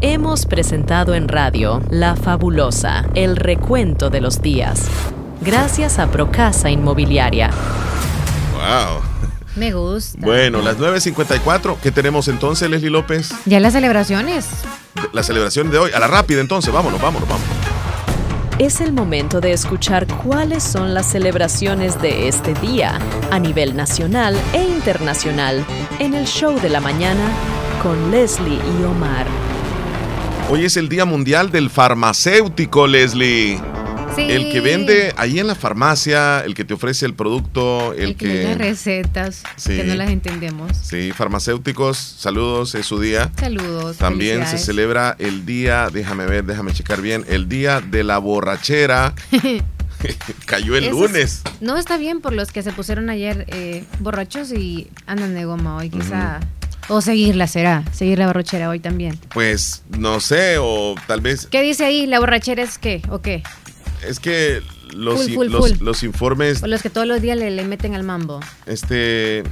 Hemos presentado en radio La Fabulosa, el recuento de los días. Gracias a Procasa Inmobiliaria. Wow. Me gusta. Bueno, las 9.54. ¿Qué tenemos entonces, Leslie López? Ya las celebraciones. La celebración de hoy. A la rápida entonces. Vámonos, vámonos, vámonos. Es el momento de escuchar cuáles son las celebraciones de este día a nivel nacional e internacional en el show de la mañana con Leslie y Omar. Hoy es el Día Mundial del Farmacéutico, Leslie. Sí. El que vende ahí en la farmacia, el que te ofrece el producto, el, El que recetas Sí. que no las entendemos. Sí, farmacéuticos, saludos, es su día. Saludos. También se celebra el día, déjame ver, déjame checar bien, el día de la borrachera. Cayó el Eso es- lunes. No está bien por los que se pusieron ayer eh, borrachos y andan de goma hoy, quizá. O seguirla será, seguir la borrachera hoy también. Pues no sé, o tal vez ¿Qué dice ahí? ¿La borrachera es qué? ¿O qué? Es que los, Full, full, los, full. los informes O los que todos los días le, le meten al mambo. Este.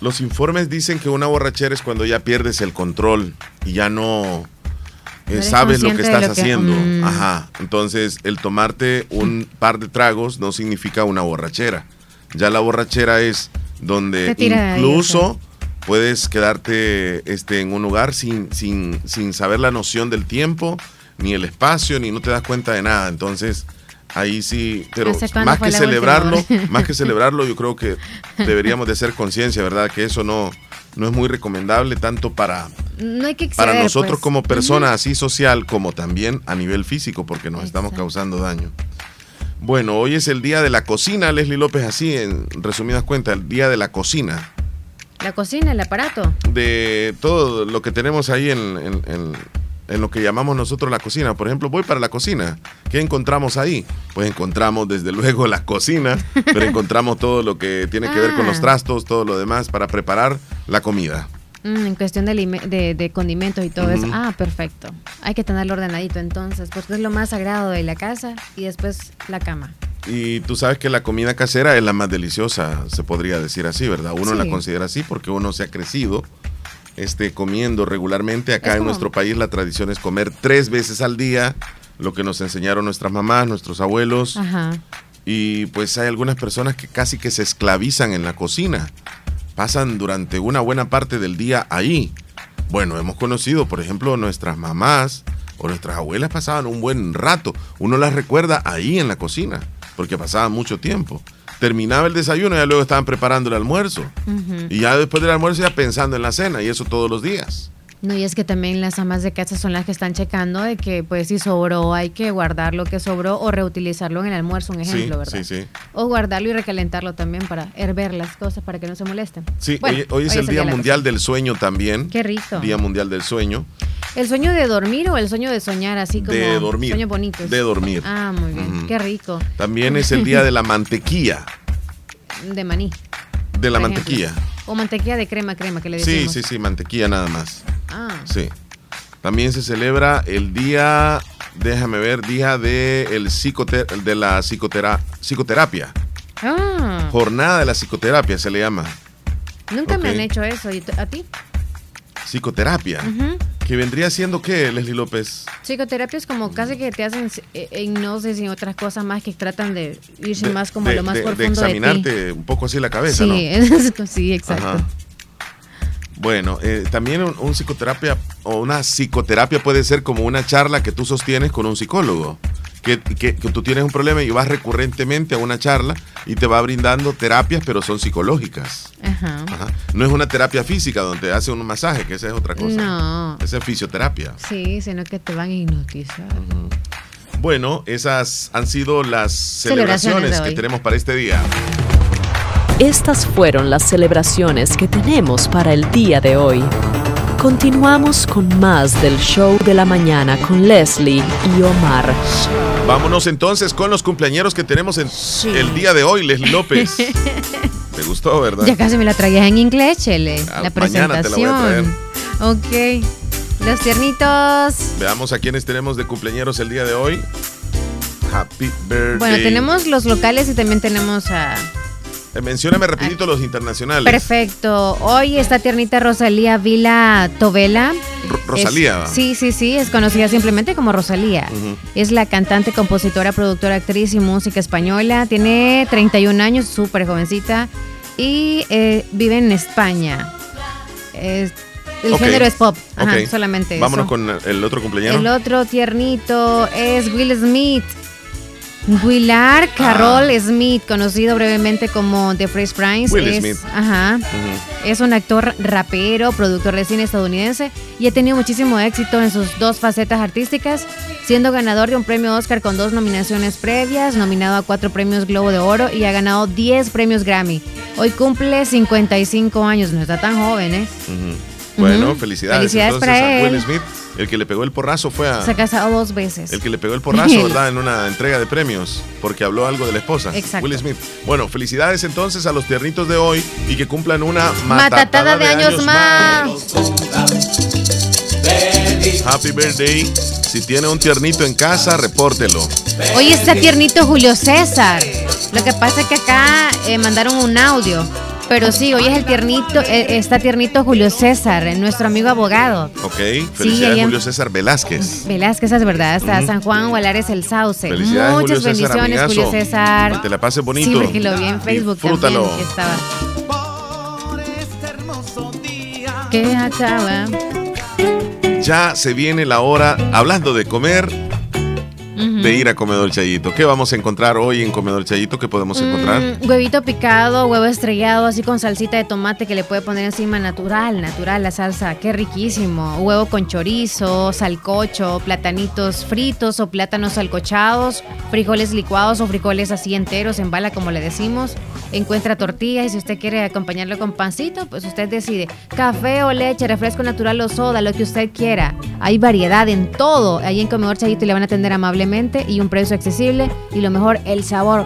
Los informes dicen que una borrachera es cuando ya pierdes el control y ya no, eh, sabes lo que estás lo que- haciendo. Mm. Ajá. Entonces, el tomarte un par de tragos no significa una borrachera. Ya la borrachera es donde incluso puedes quedarte este, en un lugar sin, sin, sin saber la noción del tiempo, ni el espacio, ni no te das cuenta de nada. Entonces, ahí sí, pero ¿Hace cuándo más que celebrarlo, más que celebrarlo, yo creo que deberíamos de hacer conciencia, ¿verdad? Que eso no, no es muy recomendable tanto para, No hay que exceder, para nosotros pues. como persona así social como también a nivel físico porque nos estamos causando daño. Bueno, hoy es el día de la cocina, Leslie López, así en resumidas cuentas, el día de la cocina, La cocina, el aparato. de todo lo que tenemos ahí en, en- en- en lo que llamamos nosotros la cocina. Por ejemplo, voy para la cocina. ¿Qué encontramos ahí? Pues encontramos desde luego la cocina, pero encontramos todo lo que tiene que ver con los Ah. trastos, todo lo demás para preparar la comida. Mm, en cuestión de, alime- de, de condimentos y todo eso. Ah, perfecto. Hay que tenerlo ordenadito entonces, porque es lo más sagrado de la casa y después la cama. Y tú sabes que la comida casera es la más deliciosa, se podría decir así, ¿verdad? Uno Sí. la considera así porque uno se ha crecido este, comiendo regularmente. Acá en nuestro país la tradición es comer tres veces al día, lo que nos enseñaron nuestras mamás, nuestros abuelos. Ajá. Y pues hay algunas personas que casi que se esclavizan en la cocina. Pasan durante una buena parte del día ahí. Bueno, hemos conocido, por ejemplo, nuestras mamás o nuestras abuelas pasaban un buen rato. Uno las recuerda ahí en la cocina, porque pasaban mucho tiempo. Terminaba el desayuno y ya luego estaban preparando el almuerzo. Y ya después del almuerzo ya pensando en la cena, y eso todos los días. No, y es que también las amas de casa son las que están checando de que, pues, si sobró, hay que guardar lo que sobró o reutilizarlo en el almuerzo, un ejemplo, sí, ¿verdad? sí, sí. O guardarlo y recalentarlo también para herver las cosas para que no se molesten. Sí, Bueno, hoy, hoy es el Día Mundial del Sueño también. Qué rico. Día Mundial del Sueño. ¿El sueño de dormir o el sueño de soñar así como De dormir. sueños bonitos? De dormir. Ah, muy bien. Qué rico. También es el Día de la Mantequilla. De maní. De la ejemplo. O mantequilla de crema, crema, que le Sí, decimos. sí, sí, mantequilla nada más. Ah, Sí. También se celebra el día, déjame ver, día de, el psicote- de la psicotera- psicoterapia. Ah, Jornada de la psicoterapia se le llama. nunca me han hecho eso. ¿Y a ti? Psicoterapia. Ujú. Que vendría siendo qué, Leslie López? Psicoterapia es como casi que te hacen eh, hipnosis y otras cosas más que tratan de irse De- más como de, a lo más de- de profundo de, ti. examinarte un poco así la cabeza, sí, ¿no? es- sí, exacto. Ajá. Bueno, eh, también un, un psicoterapia o una psicoterapia puede ser como una charla que tú sostienes con un psicólogo. Que, que- que tú tienes un problema y vas recurrentemente a una charla y te va brindando terapias, pero son psicológicas. Ajá. Ajá. No es una terapia física donde te hace un masaje, que esa es otra cosa. No. Esa es fisioterapia. Sí, sino que te van a hipnotizar. Bueno, esas han sido las Celebraciones celebraciones que tenemos para este día. Estas fueron las celebraciones que tenemos para el día de hoy. Continuamos con más del show de la mañana con Leslie y Omar. Vámonos entonces con los cumpleañeros que tenemos en el día de hoy, Leslie López. ¿Te gustó, verdad? Ya casi me la traías en inglés, Chele. Ah, la mañana te la voy a presentación. Ok. Los tiernitos. Veamos a quiénes tenemos de cumpleaños el día de hoy. Happy birthday. Bueno, tenemos los locales y también tenemos a... Eh, mencióname rapidito los internacionales. Perfecto. Hoy está tiernita Rosalía Vila Tovela. Ro- Rosalía. Es- sí, sí, sí. Es conocida simplemente como Rosalía. Es la cantante, compositora, productora, actriz y música española. Tiene 31 años, súper jovencita. Y eh, vive en España. Es- el género es pop. Ajá, Ok. solamente Vámonos eso. con el otro cumpleaños. El otro tiernito es Will Smith. Willard Carroll Smith, conocido brevemente como The Fresh Prince. Will es, Smith. Ajá. Es un actor rapero, productor de cine estadounidense y ha tenido muchísimo éxito en sus dos facetas artísticas, siendo ganador de un premio Oscar con dos nominaciones previas, nominado a cuatro premios Globo de Oro y ha ganado 10 premios Grammy. Hoy cumple 55 años, no está tan joven, ¿eh? Bueno, felicidades. Felicidades entonces para a Will él. Smith. El que le pegó el porrazo fue a. Se ha casado dos veces. El que le pegó el porrazo, ¿verdad? En una entrega de premios, porque habló algo de la esposa. Exacto. Will Smith. Bueno, felicidades entonces a los tiernitos de hoy y que cumplan una Matatada de años más. Happy birthday. Si tiene un tiernito en casa, repórtelo. Hoy está tiernito Julio César. Lo que pasa es que acá eh, mandaron un audio. Pero sí, hoy es el tiernito, eh, está tiernito Julio César, eh, nuestro amigo abogado. Ok. Felicidades, Julio César Velázquez. Velázquez, es verdad, hasta. San Juan Gualares el Sauce. Felicidades, Muchas Julio César, bendiciones. Julio César. Que te la pases bonito. Sí, porque lo vi en Facebook Disfrútalo. también, que estaba. Que acaba. Ya se viene la hora, hablando de comer, de ir a Comedor Chayito. ¿Qué vamos a encontrar hoy en Comedor Chayito? ¿Qué podemos encontrar? Mm, huevito picado, huevo estrellado, así con salsita de tomate que le puede poner encima natural, natural la salsa, qué riquísimo. Huevo con chorizo, salcocho, platanitos fritos o plátanos salcochados, frijoles licuados o frijoles así enteros en bala como le decimos. Encuentra tortillas y si usted quiere acompañarlo con pancito, pues usted decide. Café o leche, refresco natural o soda, lo que usted quiera. Hay variedad en todo. Ahí en Comedor Chayito le van a atender amablemente y un precio accesible y lo mejor, el sabor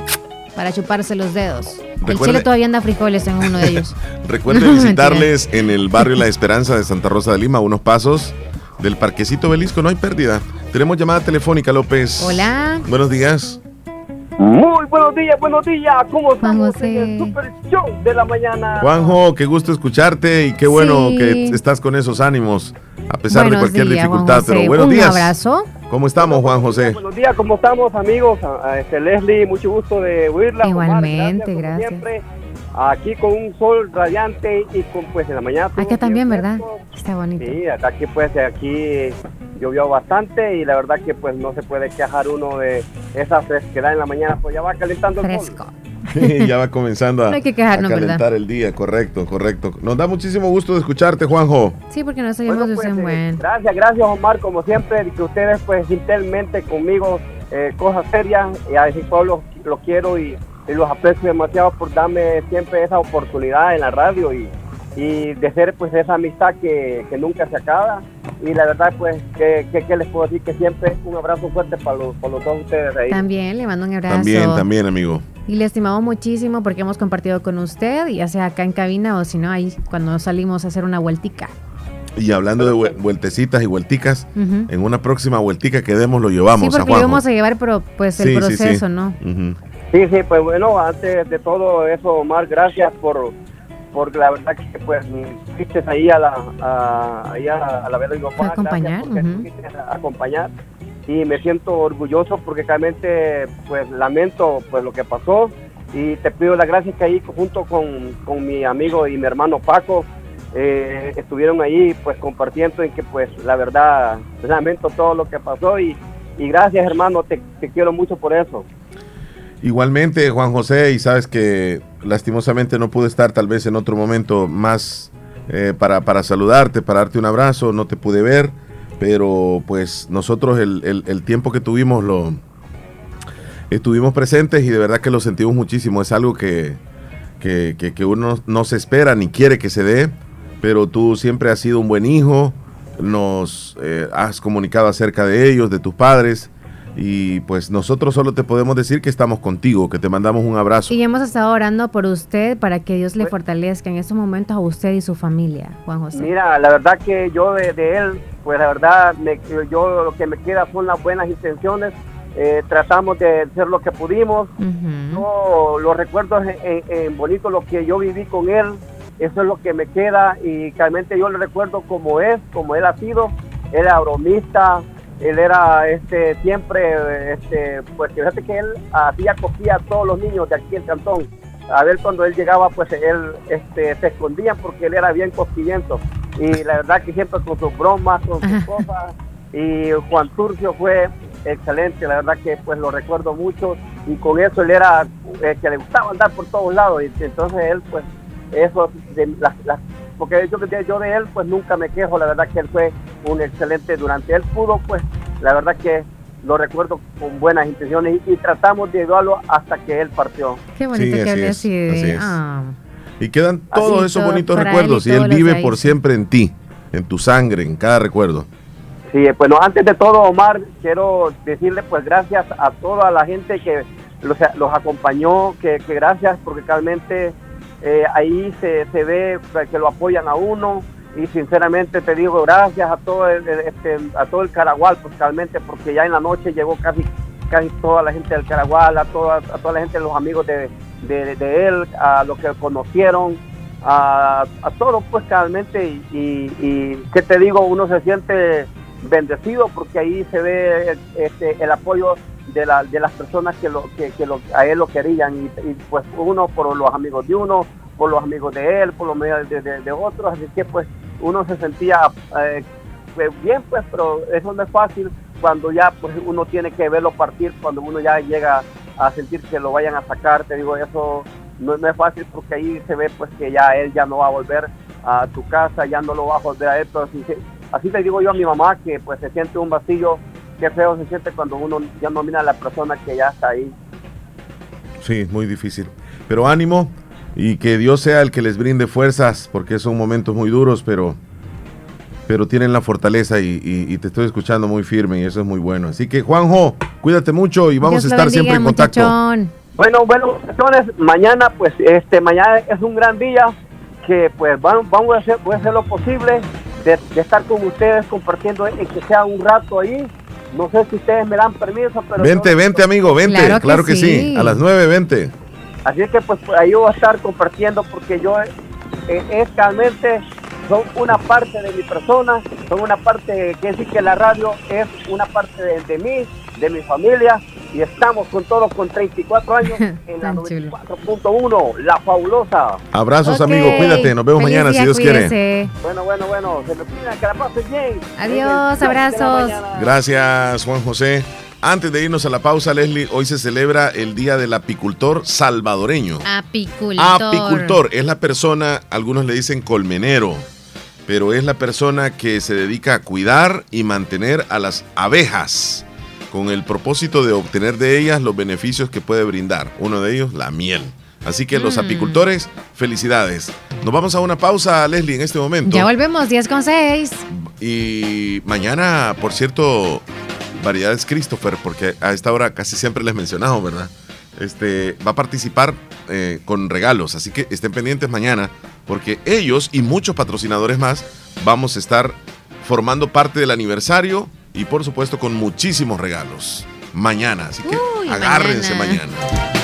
para chuparse los dedos. El chile todavía anda frijoles en uno de ellos. Recuerde No, visitarles en el barrio La Esperanza de Santa Rosa de Lima, a unos pasos del Parquecito Belisco. No hay pérdida. Tenemos llamada telefónica, López. Hola. Buenos días. Muy buenos días, buenos días. ¿Cómo estamos José. en el Super Show de la mañana? Juanjo, qué gusto escucharte y qué bueno Sí. que estás con esos ánimos a pesar de cualquier días, Juan dificultad. José. Pero buenos Un días. abrazo. ¿Cómo estamos, Juan José? Buenos días, ¿cómo estamos, amigos? A- a este Leslie, mucho gusto de oírla. Omar, Igualmente, como gracias. siempre. Aquí con un sol radiante y con, pues, en la mañana. Acá también, ¿verdad? fresco. Está bonito. Sí, acá que pues aquí llovió bastante y la verdad que pues no se puede quejar uno de esa fresquedad en la mañana, pues ya va calentando el sol. Sí, ya va comenzando a, No hay que quejarnos, a calentar ¿verdad? el día, correcto, correcto. Nos da muchísimo gusto de escucharte, Juanjo. Sí, porque no sabíamos de Bueno, pues, eh, buen. Gracias, gracias Omar, como siempre, que ustedes pues gentilmente conmigo eh, cosas serias y a ese pueblo lo quiero y, y los aprecio demasiado por darme siempre esa oportunidad en la radio y, y de ser pues esa amistad que, que nunca se acaba y la verdad pues que, que- que les puedo decir que siempre un abrazo fuerte para los, para los dos ustedes ahí. También le mando un abrazo. También, también, amigo. Y le estimamos muchísimo porque hemos compartido con usted, ya sea acá en cabina o si no, ahí cuando salimos a hacer una vueltica. Y hablando de vuel- vueltecitas y vuelticas, en una próxima vueltica que demos lo llevamos sí, a porque íbamos a llevar pero, pues el Sí, sí, sí. proceso, ¿no? Sí, sí, pues bueno, antes de todo eso, Omar, gracias por, por la verdad que pues fuiste ahí a la, a, ahí a, a la papá, Fue a acompañar, gracias fuiste a acompañar y me siento orgulloso porque realmente pues lamento pues lo que pasó y te pido las gracias que ahí junto con, con mi amigo y mi hermano Paco eh, estuvieron ahí pues compartiendo en que pues la verdad lamento todo lo que pasó y, y gracias hermano, te, te quiero mucho por eso. Igualmente, Juan José, y sabes que lastimosamente no pude estar tal vez en otro momento más eh, para, para saludarte, para darte un abrazo, no te pude ver, pero pues nosotros el, el- tiempo que tuvimos lo estuvimos presentes y de verdad que lo sentimos muchísimo. Es algo que, que, que- que uno no se espera ni quiere que se dé, pero tú siempre has sido un buen hijo, nos eh, has comunicado acerca de ellos, de tus padres. Y pues nosotros solo te podemos decir que estamos contigo, que te mandamos un abrazo. Y hemos estado orando por usted para que Dios le fortalezca en estos momentos a usted y su familia, Juan José. Mira, la verdad que yo de, de él, pues la verdad, me- yo lo que me queda son las buenas intenciones. Eh, tratamos de hacer lo que pudimos. Yo los recuerdos en, en- en bonito lo que yo viví con él, eso es lo que me queda y realmente yo lo recuerdo como es, como él ha sido. Él era bromista, él era este siempre, este, pues fíjate que él hacía acogía a todos los niños de aquí del cantón. A ver cuando él llegaba, pues él este, se escondía porque él era bien cosquillento. Y la verdad que siempre con sus bromas, con sus cosas. Y Juan Turcio fue excelente, la verdad que pues lo recuerdo mucho. Y con eso él era eh, que le gustaba andar por todos lados. Y entonces él, pues, eso, de las, las- porque yo, yo de él, pues nunca me quejo. La verdad que él fue un excelente durante él pudo, pues, la verdad que lo recuerdo con buenas intenciones y, y tratamos de ayudarlo hasta que él partió. Qué bonito Sí, que así hable es, así de... así es. ah. Y quedan todos Así, esos todo bonitos para él recuerdos y y él vive por siempre en ti, en tu sangre, en cada recuerdo. Sí, bueno, antes de todo, Omar, quiero decirle pues gracias a toda la gente que los, los acompañó, que, que gracias porque realmente eh, ahí se, se ve que lo apoyan a uno y sinceramente te digo gracias a todo el, este, a todo el Caragual, realmente porque ya en la noche llegó casi casi toda la gente del Caragual, a toda, a toda la gente, los amigos de, de, él, a los que conocieron, a, a todos pues realmente y, y, y, te digo, uno se siente bendecido porque ahí se ve este, el apoyo de, la, de las personas que, lo, que, que lo- a él lo querían y, pues uno por los amigos de uno, por los amigos de él, por los medios de, de- de otros, así que pues uno se sentía eh, pues, bien pues, pero eso no es fácil cuando ya pues uno tiene que verlo partir, cuando uno ya llega a sentir que lo vayan a sacar, te digo, eso no, no es fácil porque ahí se ve pues que ya él ya no va a volver a tu casa, ya no lo va a volver a él, así, así le digo yo a mi mamá que pues se siente un vacío, qué feo se siente cuando uno ya no mira a la persona que ya está ahí. Sí, es muy difícil. Pero ánimo y que Dios sea el que les brinde fuerzas, porque son momentos muy duros, pero, pero tienen la fortaleza y, y- y te estoy escuchando muy firme y eso es muy bueno. Así que Juanjo, cuídate mucho y vamos Dios a estar siempre en bendiga, contacto. muchachón. Bueno, bueno, muchachones, mañana pues este mañana es un gran día que pues van- vamos a hacer, voy a hacer lo posible de, de estar con ustedes compartiendo en que sea un rato ahí. No sé si ustedes me dan permiso, pero Vente, yo- vente amigo, vente. Claro Claro que que, sí. sí. A las nueve, vente. Así es que pues ahí voy a estar compartiendo porque yo eh, es realmente son una parte de mi persona, son una parte, que decir que la radio es una parte de, de mí, de mi familia y estamos con todos con 34 años en la 94.1, la fabulosa. Abrazos Ok. amigo, cuídate. Nos vemos Feliz mañana día, si Dios quiere. Bueno, bueno, bueno, se me cuidan, que la pasen bien. Adiós, abrazos. Gracias Juan José. Antes de irnos a la pausa, Leslie, hoy se celebra el Día del Apicultor Salvadoreño. Apicultor. Apicultor es la persona, algunos le dicen colmenero, pero es la persona que se dedica a cuidar y mantener a las abejas con el propósito de obtener de ellas los beneficios que puede brindar. Uno de ellos, la miel. Así que los Mm. apicultores, felicidades. Nos vamos a una pausa, Leslie, en este momento. Ya volvemos, 10 con 6. Y mañana, por cierto, variedades Christopher, porque a esta hora casi siempre les he mencionado, ¿verdad? Este, va a participar eh, con regalos, así que estén pendientes mañana, porque ellos y muchos patrocinadores más vamos a estar formando parte del aniversario y por supuesto con muchísimos regalos mañana, así que Uy, agárrense mañana. mañana.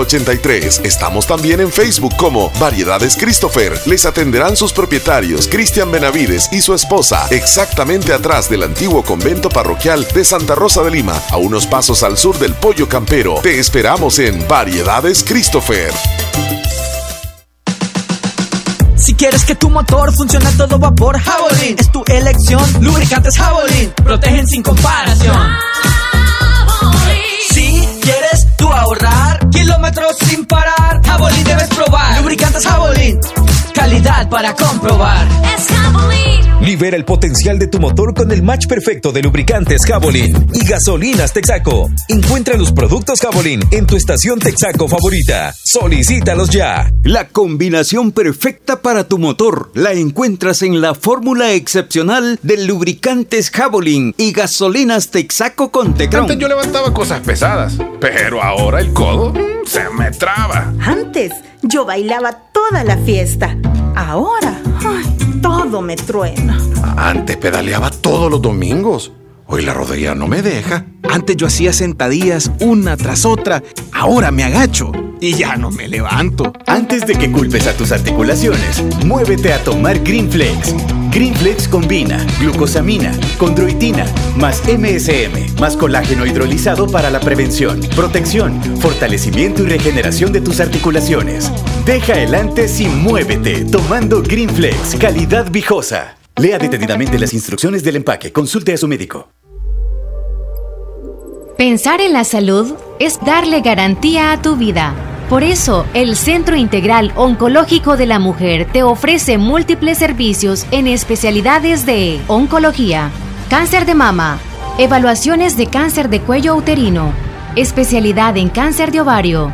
5083. Estamos también en Facebook como Variedades Christopher. Les atenderán sus propietarios Cristian Benavides y su esposa, exactamente atrás del antiguo convento parroquial de Santa Rosa de Lima, a unos pasos al sur del Pollo Campero. Te esperamos en Variedades Christopher. Si quieres que tu motor funcione a todo vapor, Javelin es tu elección. Lubricantes Javelin protegen sin comparación. Lubricantes Javelin, calidad para comprobar. Es Javelin. Libera el potencial de tu motor con el match perfecto de lubricantes Javelin y gasolinas Texaco. Encuentra los productos Javelin en tu estación Texaco favorita. Solicítalos ya. La combinación perfecta para tu motor la encuentras en la fórmula excepcional de lubricantes Javelin y gasolinas Texaco con Tecron. Antes yo levantaba cosas pesadas, pero ahora el codo se me traba. Antes yo bailaba toda la fiesta. Ahora, todo me truena. Antes pedaleaba todos los domingos. Hoy la rodilla no me deja. Antes yo hacía sentadillas una tras otra, ahora me agacho y ya no me levanto. Antes de que culpes a tus articulaciones, muévete a tomar Greenflex. Greenflex combina glucosamina, condroitina, más MSM, más colágeno hidrolizado para la prevención, protección, fortalecimiento y regeneración de tus articulaciones. Deja el antes y muévete tomando Greenflex, calidad viejosa. Lea detenidamente las instrucciones del empaque. Consulte a su médico. Pensar en la salud es darle garantía a tu vida. Por eso, el Centro Integral Oncológico de la Mujer te ofrece múltiples servicios en especialidades de oncología, cáncer de mama, evaluaciones de cáncer de cuello uterino, especialidad en cáncer de ovario,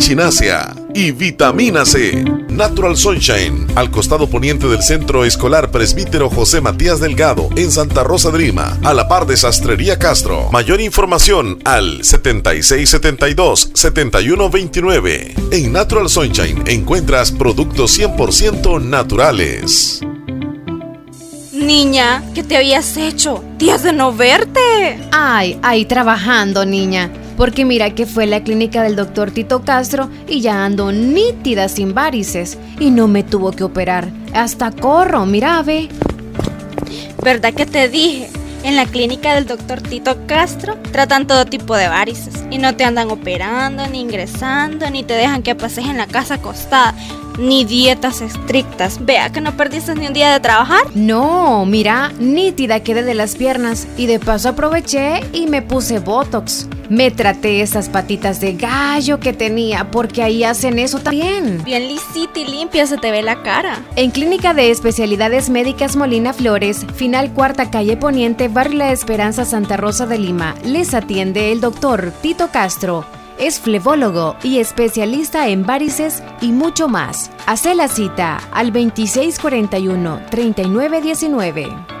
y vitamina C. Natural Sunshine, al costado poniente del Centro Escolar Presbítero José Matías Delgado, en Santa Rosa de Lima, a la par de Sastrería Castro. Mayor información al 7672-7129. En Natural Sunshine encuentras productos 100% naturales. Niña, ¿qué te habías hecho? Días de no verte. Ay, ahí trabajando, niña. Porque mira que fue la clínica del doctor Tito Castro y ya ando nítida sin varices. Y no me tuvo que operar. Hasta corro, mira, ve. ¿Verdad que te dije? En la clínica del doctor Tito Castro tratan todo tipo de varices y no te andan operando, ni ingresando, ni te dejan que pases en la casa acostada, ni dietas estrictas. Vea que no perdiste ni un día de trabajar. No, mira, nítida quedé de las piernas y de paso aproveché y me puse Botox. Me traté esas patitas de gallo que tenía porque ahí hacen eso también. Bien lisita y limpia se te ve la cara. En Clínica de Especialidades Médicas Molina Flores, final cuarta calle Poniente, Barrio La Esperanza, Santa Rosa de Lima, les atiende el doctor Tito Castro. Es flebólogo y especialista en varices y mucho más. Hace la cita al 2641-3919.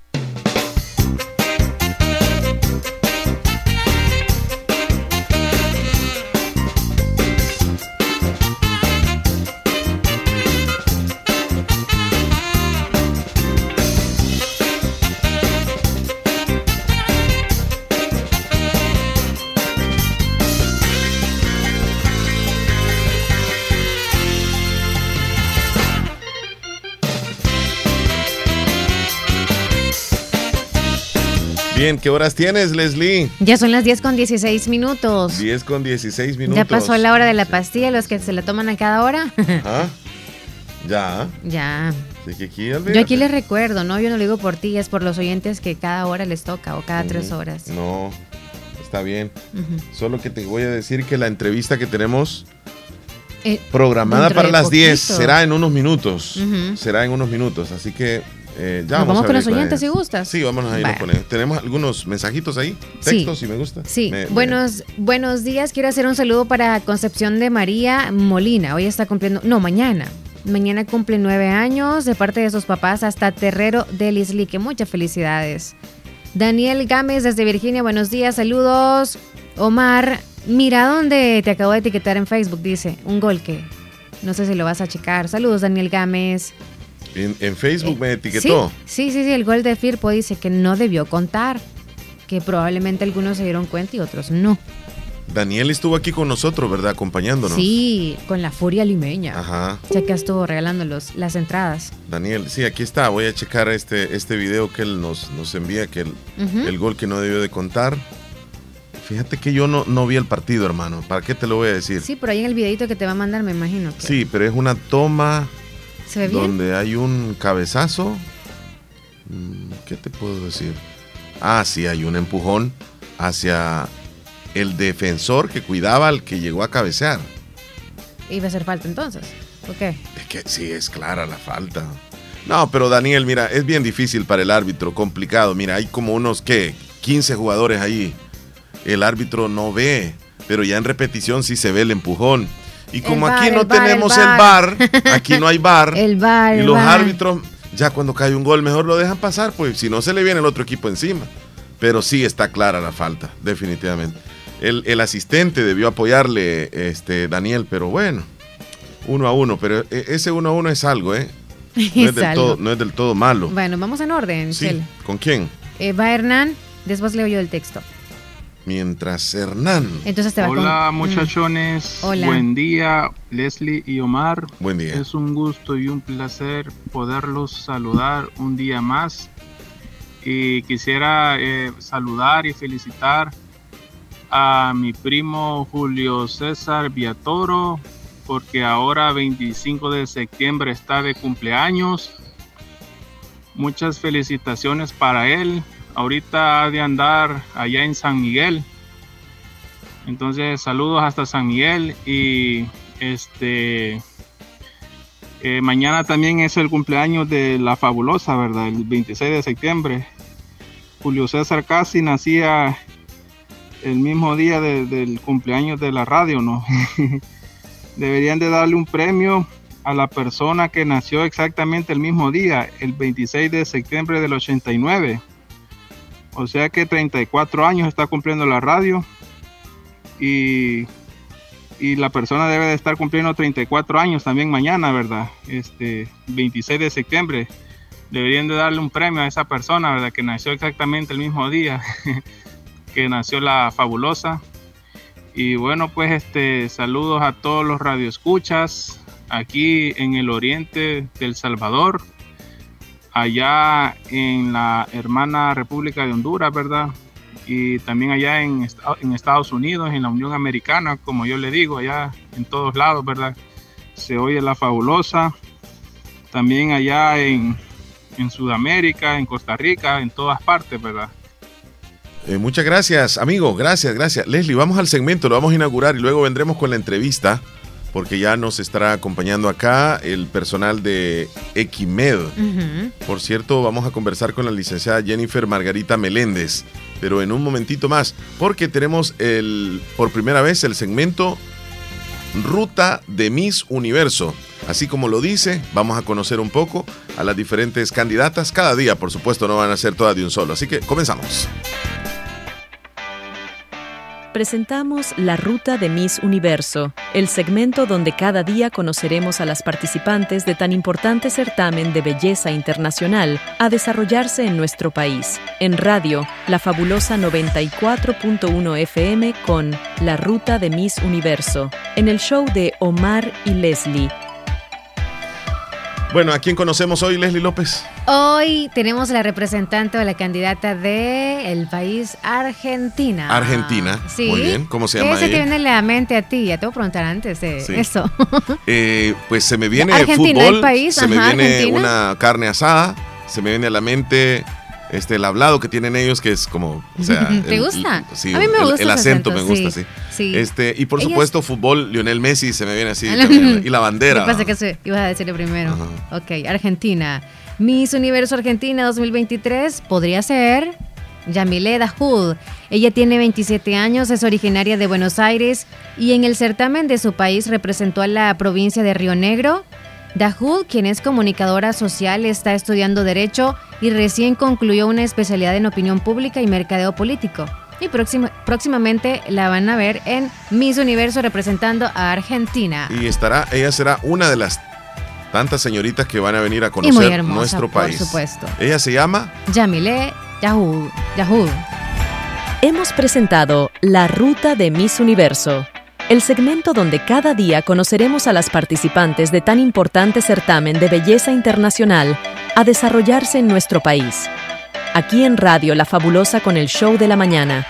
Bien, ¿qué horas tienes, Leslie? Ya son las 10 con 16 minutos. 10 con 16 minutos. Ya pasó la hora de la pastilla, los que se la toman a cada hora. ¿Ah? Ya. ya. Sí, que aquí, Yo aquí les recuerdo, ¿no? Yo no lo digo por ti, es por los oyentes que cada hora les toca o cada tres horas. No, está bien. Solo que te voy a decir que la entrevista que tenemos Eh, programada para las 10 poquito. será en unos minutos. Será en unos minutos. Así que Eh, ya vamos a con los oyentes ellos. si gustas. Sí, vámonos ahí. Vaya. nos ponemos. Tenemos algunos mensajitos ahí, Sí. textos, si me gusta. Sí, Me- me- buenos, buenos días. Quiero hacer un saludo para Concepción de María Molina. Hoy está cumpliendo, no, mañana. Mañana cumple nueve años de parte de sus papás hasta Terrero de Lislique. Muchas felicidades. Daniel Gámez desde Virginia, buenos días, saludos. Omar, mira dónde te acabo de etiquetar en Facebook, dice, un gol que no sé si lo vas a checar. Saludos, Daniel Gámez. En, en Facebook me etiquetó. Sí, sí, sí, el gol de Firpo dice que no debió contar, que probablemente algunos se dieron cuenta y otros no. Daniel estuvo aquí con nosotros, ¿verdad? Acompañándonos. Sí, con la furia limeña. Ajá. Ya que estuvo regalando los, las entradas. Daniel, sí, aquí está. Voy a checar este, este video que él nos, nos envía, que el, el gol que no debió de contar. Fíjate que yo no, no vi el partido, hermano. ¿Para qué te lo voy a decir? Sí, por ahí en el videito que te va a mandar me imagino que Sí, pero es una toma se ve bien. donde hay un cabezazo. Mm, ¿Qué te puedo decir? Ah, sí, hay un empujón hacia el defensor que cuidaba al que llegó a cabecear. Iba a hacer falta entonces. ¿Por qué? Es que sí, es clara la falta. No, pero Daniel, mira, es bien difícil para el árbitro, complicado. Mira, hay como unos, ¿qué? 15 jugadores ahí. El árbitro no ve, pero ya en repetición sí se ve el empujón. Y como aquí no tenemos el el bar, aquí no hay bar. El VAR, Y los árbitros, ya cuando cae un gol, mejor lo dejan pasar, pues si no se le viene el otro equipo encima. Pero sí está clara la falta, definitivamente. El, el asistente debió apoyarle, este, Daniel, pero bueno, uno a uno. Pero e- ese uno a uno es algo, ¿eh? No es, Es del algo. todo, no es del todo malo. Bueno, vamos en orden, Sí. ¿con quién? Eh, va Hernán, después leo yo el texto. Mientras Hernán. Entonces te va con- Hola Mm. muchachones, Hola. buen día Leslie y Omar. Buen día. Es un gusto y un placer poderlos saludar un día más. Y quisiera eh, saludar y felicitar a mi primo Julio César Viatoro, porque ahora 25 de septiembre está de cumpleaños. Muchas felicitaciones para él. Ahorita ha de andar allá en San Miguel. Entonces, saludos hasta San Miguel y este eh, mañana también es el cumpleaños de la fabulosa, ¿verdad? El 26 de septiembre. Julio César casi nacía el mismo día de- del cumpleaños de la radio, ¿no? Deberían de darle un premio a la persona que nació exactamente el mismo día, el 26 de septiembre del 89. O sea que 34 años está cumpliendo la radio y, y la persona debe de estar cumpliendo 34 años también mañana, ¿verdad? Este 26 de septiembre. Deberían de darle un premio a esa persona, ¿verdad? Que nació exactamente el mismo día que nació la fabulosa. Y bueno, pues este saludos a todos los radioescuchas aquí en el oriente del Salvador, allá en la hermana República de Honduras, ¿verdad? Y también allá en, est- en Estados Unidos, en la Unión Americana, como yo le digo, allá en todos lados, ¿verdad? Se oye la fabulosa. También allá en, en Sudamérica, en Costa Rica, en todas partes, ¿verdad? Eh, muchas gracias, amigo. Gracias, gracias. Leslie, vamos al segmento, lo vamos a inaugurar y luego vendremos con la entrevista, porque ya nos estará acompañando acá el personal de Equimed. Por cierto, vamos a conversar con la licenciada Jennifer Margarita Meléndez, pero en un momentito más, porque tenemos el, por primera vez el segmento Ruta de Miss Universo. Así como lo dice, vamos a conocer un poco a las diferentes candidatas. Cada día, por supuesto, no van a ser todas de un solo. Así que comenzamos. Presentamos La Ruta de Miss Universo, el segmento donde cada día conoceremos a las participantes de tan importante certamen de belleza internacional a desarrollarse en nuestro país. En radio, la fabulosa 94.1 FM con La Ruta de Miss Universo, en el show de Omar y Leslie. Bueno, ¿a quién conocemos hoy, Leslie López? Hoy tenemos la representante o la candidata de el país Argentina. Argentina. Sí. Muy bien. ¿Cómo se llama ¿Qué se te viene a la mente a ti? Ya te voy a preguntar antes de Sí. eso. Eh, pues se me viene Argentina, fútbol, el país, se me viene Argentina. una carne asada, se me viene a la mente este el hablado que tienen ellos que es como, o sea, ¿Te el- gusta? el- sí, A mí me gusta el acento, acento, me gusta, sí, sí. sí. Este, y por supuesto fútbol, Lionel Messi se me viene así y la bandera. Pensé que se- ibas a decirlo primero. Ok, Argentina. Miss Universo Argentina 2023 podría ser Yamile Dahoud. Ella tiene 27 años, es originaria de Buenos Aires y en el certamen de su país representó a la provincia de Río Negro. Dahoud, quien es comunicadora social, está estudiando Derecho y recién concluyó una especialidad en opinión pública y mercadeo político. Y próximamente la van a ver en Miss Universo representando a Argentina. Y estará, ella será una de las tantas señoritas que van a venir a conocer nuestro país. Por supuesto. Ella se llama Yamile Yahoo. Yahoo. Hemos presentado La Ruta de Miss Universo, el segmento donde cada día conoceremos a las participantes de tan importante certamen de belleza internacional a desarrollarse en nuestro país. Aquí en Radio La Fabulosa con el Show de la Mañana.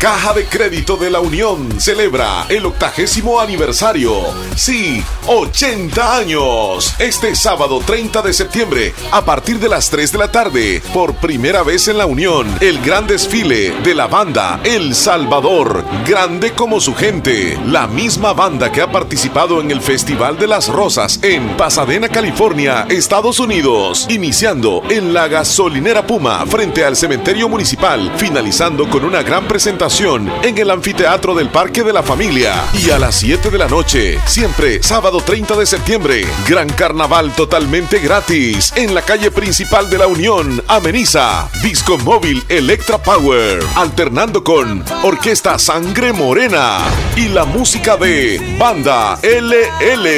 Caja de Crédito de la Unión celebra el octagésimo aniversario. Sí, 80 años. Este sábado 30 de septiembre, a partir de las 3 de la tarde, por primera vez en la Unión, el gran desfile de la banda El Salvador, grande como su gente. La misma banda que ha participado en el Festival de las Rosas en Pasadena, California, Estados Unidos, iniciando en la gasolinera Puma frente al cementerio municipal, finalizando con una gran presentación en el anfiteatro del Parque de la Familia. Y a las 7 de la noche, siempre sábado 30 de septiembre, gran carnaval totalmente gratis en la calle principal de la Unión, Ameniza, Disco Móvil Electra Power, alternando con Orquesta Sangre Morena y la música de Banda LL.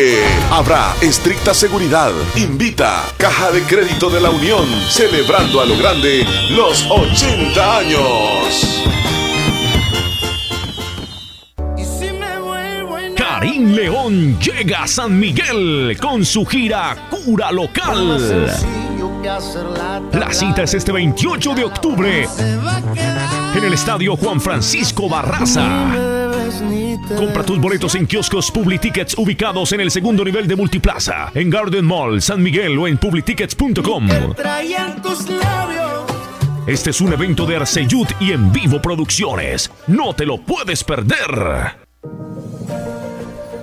Habrá estricta seguridad. Invita Caja de Crédito de la Unión, celebrando a lo grande los 80 años. Karim León llega a San Miguel con su gira Cura Local. La cita es este 28 de octubre en el estadio Juan Francisco Barraza. Compra tus boletos en kioscos Publitickets ubicados en el segundo nivel de Multiplaza, en Garden Mall, San Miguel o en publitickets.com. Este es un evento de Arceyud y en vivo producciones. No te lo puedes perder.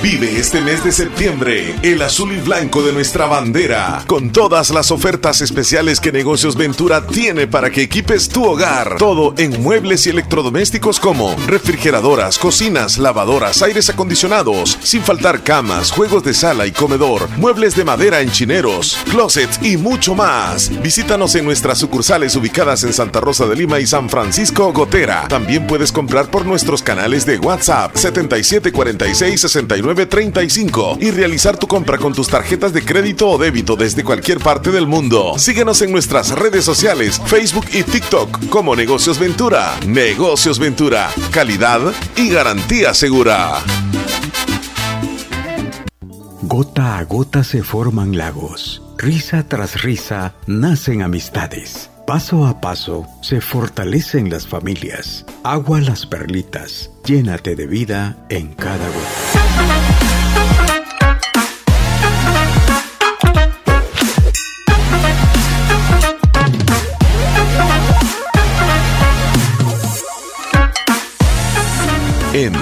Vive este mes de septiembre el azul y blanco de nuestra bandera, con todas las ofertas especiales que Negocios Ventura tiene para que equipes tu hogar. Todo en muebles y electrodomésticos como refrigeradoras, cocinas, lavadoras, aires acondicionados, sin faltar camas, juegos de sala y comedor, muebles de madera en chineros, closets y mucho más. Visítanos en nuestras sucursales ubicadas en Santa Rosa de Lima y San Francisco Gotera. También puedes comprar por nuestros canales de WhatsApp 7746 69 35 y realizar tu compra con tus tarjetas de crédito o débito desde cualquier parte del mundo. Síguenos en nuestras redes sociales, Facebook y TikTok como Negocios Ventura. Negocios Ventura, calidad y garantía segura. Gota a gota se forman lagos. Risa tras risa nacen amistades. Paso a paso se fortalecen las familias. Agua las perlitas. Llénate de vida en cada gota. En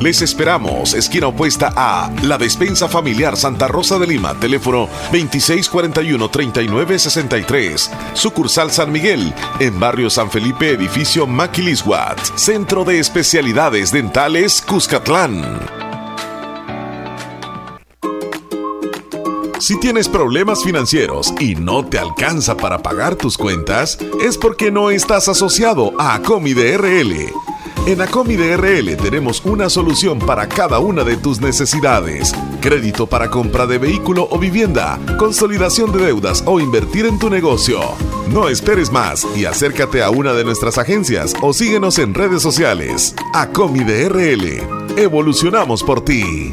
Les esperamos, esquina opuesta a La Despensa Familiar Santa Rosa de Lima, teléfono 2641-3963, sucursal San Miguel, en barrio San Felipe, edificio Maquilisguat, Centro de Especialidades Dentales Cuscatlán. Si tienes problemas financieros y no te alcanza para pagar tus cuentas, es porque no estás asociado a Acomi DRL. En Acomi DRL tenemos una solución para cada una de tus necesidades. Crédito para compra de vehículo o vivienda, consolidación de deudas o invertir en tu negocio. No esperes más y acércate a una de nuestras agencias o síguenos en redes sociales. Acomi DRL. Evolucionamos por ti.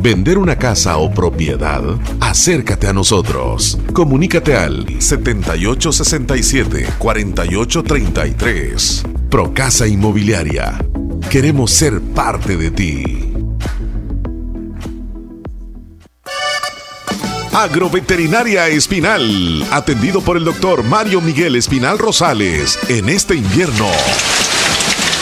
vender una casa o propiedad? Acércate a nosotros. Comunícate al 7867-4833. Procasa Inmobiliaria. Queremos ser parte de ti. Agroveterinaria Espinal, atendido por el doctor Mario Miguel Espinal Rosales, en este invierno.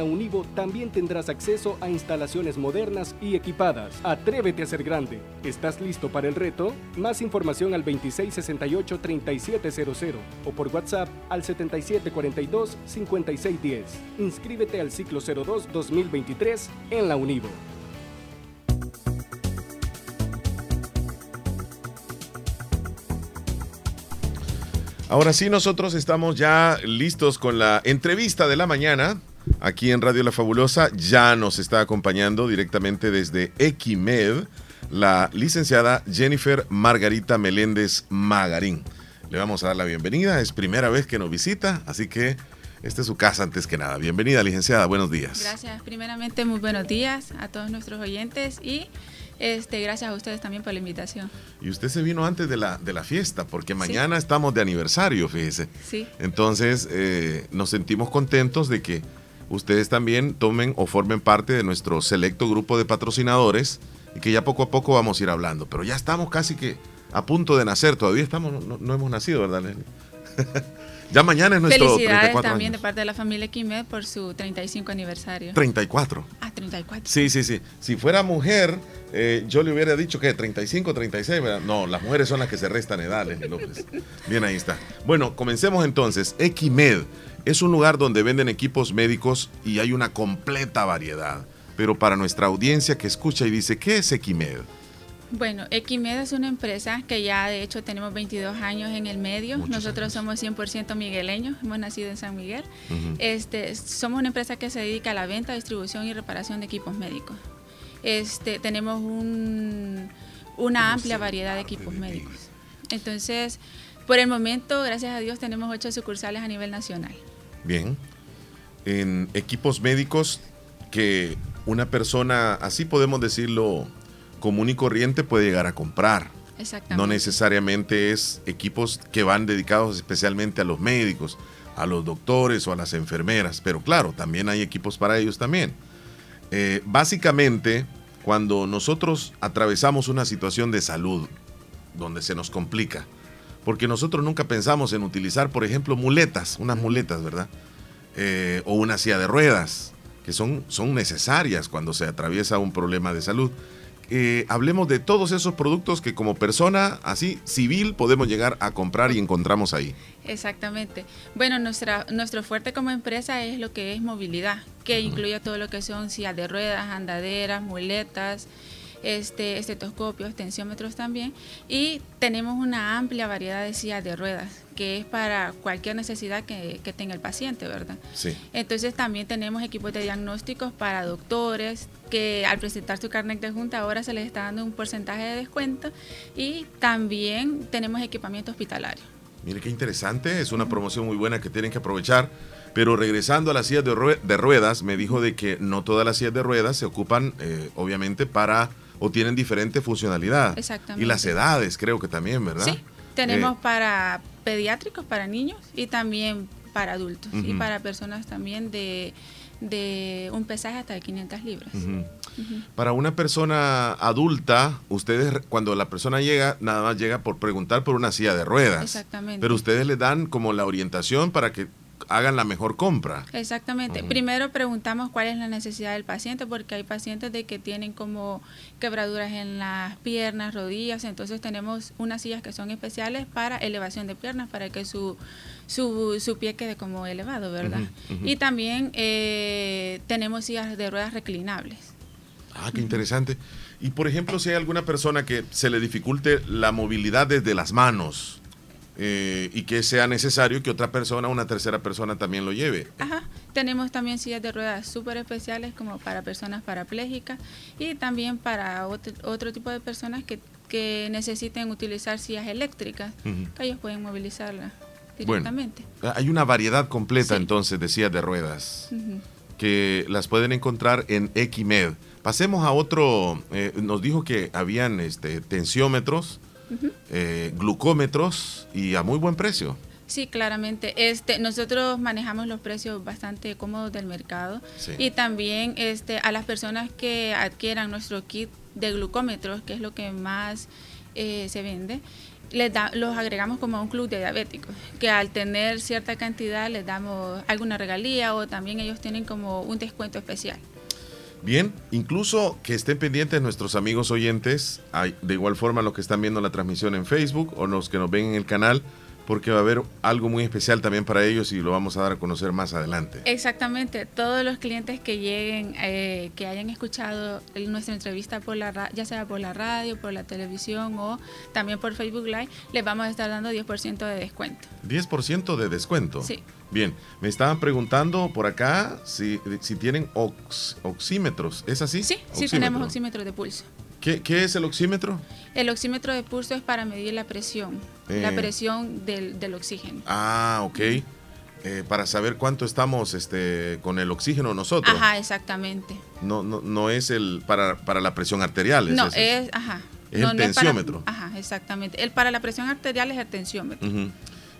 La Univo también tendrás acceso a instalaciones modernas y equipadas. Atrévete a ser grande. ¿Estás listo para el reto? Más información al 2668-3700 o por WhatsApp al 7742-5610. Inscríbete al ciclo 02 2023 en la Univo. Ahora sí, nosotros estamos ya listos con la entrevista de la mañana. Aquí en Radio La Fabulosa ya nos está acompañando directamente desde Equimed la licenciada Jennifer Margarita Meléndez Magarín. Le vamos a dar la bienvenida, es primera vez que nos visita, así que esta es su casa antes que nada. Bienvenida, licenciada, buenos días. Gracias, primeramente muy buenos días a todos nuestros oyentes y este, gracias a ustedes también por la invitación. Y usted se vino antes de la, de la fiesta, porque mañana estamos de aniversario, fíjese. Sí. Entonces, eh, nos sentimos contentos de que ustedes también tomen o formen parte de nuestro selecto grupo de patrocinadores y que ya poco a poco vamos a ir hablando. Pero ya estamos casi que a punto de nacer, todavía estamos, no, hemos nacido, ¿verdad, Lenny? ya mañana es nuestro Felicidades 34 también años. de parte de la familia Quimed por su 35 aniversario. 34. Ah, 34. Sí, sí, sí. Si fuera mujer, eh, yo le hubiera dicho que 35, 36, ¿verdad? No, las mujeres son las que se restan edad, Leslie López. Bien, ahí está. Bueno, comencemos entonces. Equimed es un lugar donde venden equipos médicos y hay una completa variedad. Pero para nuestra audiencia que escucha y dice, ¿qué es Equimed? Bueno, Equimed es una empresa que ya de hecho tenemos 22 años en el medio. Nosotros somos 100% migueleños, hemos nacido en San Miguel. Este, somos una empresa que se dedica a la venta, distribución y reparación de equipos médicos. Este, tenemos un- una amplia variedad de equipos médicos. Entonces, por el momento, gracias a Dios, tenemos ocho sucursales a nivel nacional. Bien. En equipos médicos que una persona, así podemos decirlo, común y corriente puede llegar a comprar. Exactamente. No necesariamente es equipos que van dedicados especialmente a los médicos, a los doctores o a las enfermeras, pero claro, también hay equipos para ellos también. Eh, básicamente, cuando nosotros atravesamos una situación de salud donde se nos complica, porque nosotros nunca pensamos en utilizar, por ejemplo, muletas, unas muletas, ¿verdad? Eh, o una silla de ruedas, que son, son necesarias cuando se atraviesa un problema de salud. Eh, hablemos de todos esos productos que como persona así civil podemos llegar a comprar y encontramos ahí. Exactamente. Bueno, nuestra, nuestro fuerte como empresa es lo que es movilidad, que incluye todo lo que son sillas de ruedas, andaderas, muletas, este, estetoscopios, tensiómetros también. Y tenemos una amplia variedad de sillas de ruedas, que es para cualquier necesidad que, que tenga el paciente, ¿verdad? Sí. Entonces también tenemos equipos de diagnósticos para doctores que al presentar su carnet de junta ahora se les está dando un porcentaje de descuento y también tenemos equipamiento hospitalario. Mire qué interesante, es una promoción muy buena que tienen que aprovechar. Pero regresando a las sillas de, rue- de ruedas, me dijo de que no todas las sillas de ruedas se ocupan, eh, obviamente, para o tienen diferente funcionalidad. Exactamente. Y las edades, creo que también, ¿verdad? Sí, tenemos Eh, para pediátricos, para niños y también para adultos y para personas también de, de un pesaje hasta de 500 libras. Para una persona adulta, ustedes cuando la persona llega, nada más llega por preguntar por una silla de ruedas. Exactamente. Pero ustedes le dan como la orientación para que hagan la mejor compra. Exactamente. Primero preguntamos cuál es la necesidad del paciente, porque hay pacientes de que tienen como quebraduras en las piernas, rodillas, entonces tenemos unas sillas que son especiales para elevación de piernas, para que su, su, su pie quede como elevado, ¿verdad? Y también eh, tenemos sillas de ruedas reclinables. Ah, qué interesante. Y por ejemplo, si hay alguna persona que se le dificulte la movilidad desde las manos eh, y que sea necesario que otra persona, una tercera persona también lo lleve. Ajá. Tenemos también sillas de ruedas súper especiales como para personas parapléjicas y también para otro, otro tipo de personas que, que necesiten utilizar sillas eléctricas, que ellos pueden movilizarlas Bueno, directamente. hay una variedad completa entonces de sillas de ruedas que las pueden encontrar en Equimed. Pasemos a otro, eh, nos dijo que habían este, tensiómetros, Eh, glucómetros y a muy buen precio. Sí, claramente. Este, nosotros manejamos los precios bastante cómodos del mercado Sí. y también este, a las personas que adquieran nuestro kit de glucómetros, que es lo que más eh, se vende, les da, los agregamos como a un club de diabéticos, que al tener cierta cantidad les damos alguna regalía o también ellos tienen como un descuento especial. Bien, incluso que estén pendientes nuestros amigos oyentes, de igual forma los que están viendo la transmisión en Facebook o los que nos ven en el canal, porque va a haber algo muy especial también para ellos y lo vamos a dar a conocer más adelante. Exactamente, todos los clientes que lleguen, eh, que hayan escuchado nuestra entrevista por la ya sea por la radio, por la televisión o también por Facebook Live, les vamos a estar dando 10% de descuento. 10% de descuento. Sí. Bien, me estaban preguntando por acá si, si tienen oxímetros, ¿es así? Sí, sí tenemos oxímetros de pulso. ¿Qué, es el oxímetro? El oxímetro de pulso es para medir la presión, la eh. presión del, oxígeno. Ah, ok. Eh, para saber cuánto estamos este, con el oxígeno nosotros. Ajá, exactamente. No, no, no es el para, para la presión arterial. no, es, ajá. Es el tensiómetro. ajá, exactamente. El para la presión arterial es el tensiómetro.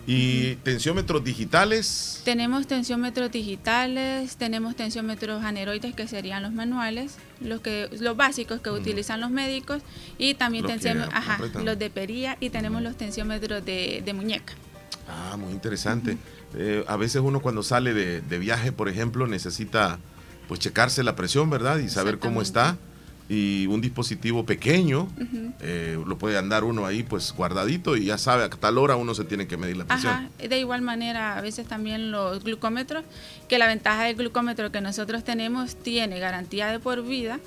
¿Y tensiómetros digitales? Tenemos tensiómetros digitales, tenemos tensiómetros aneroides que serían los manuales, los que los básicos que utilizan los médicos y también los, ajá, los de pería y tenemos los tensiómetros de, muñeca. Ah, muy interesante. Eh, a veces uno cuando sale de, de, viaje, por ejemplo, necesita pues checarse la presión, ¿verdad? Y saber cómo está y un dispositivo pequeño, eh, lo puede andar uno ahí pues guardadito y ya sabe a tal hora uno se tiene que medir la presión. Ajá. De igual manera, a veces también los glucómetros, que la ventaja del glucómetro que nosotros tenemos tiene garantía de por vida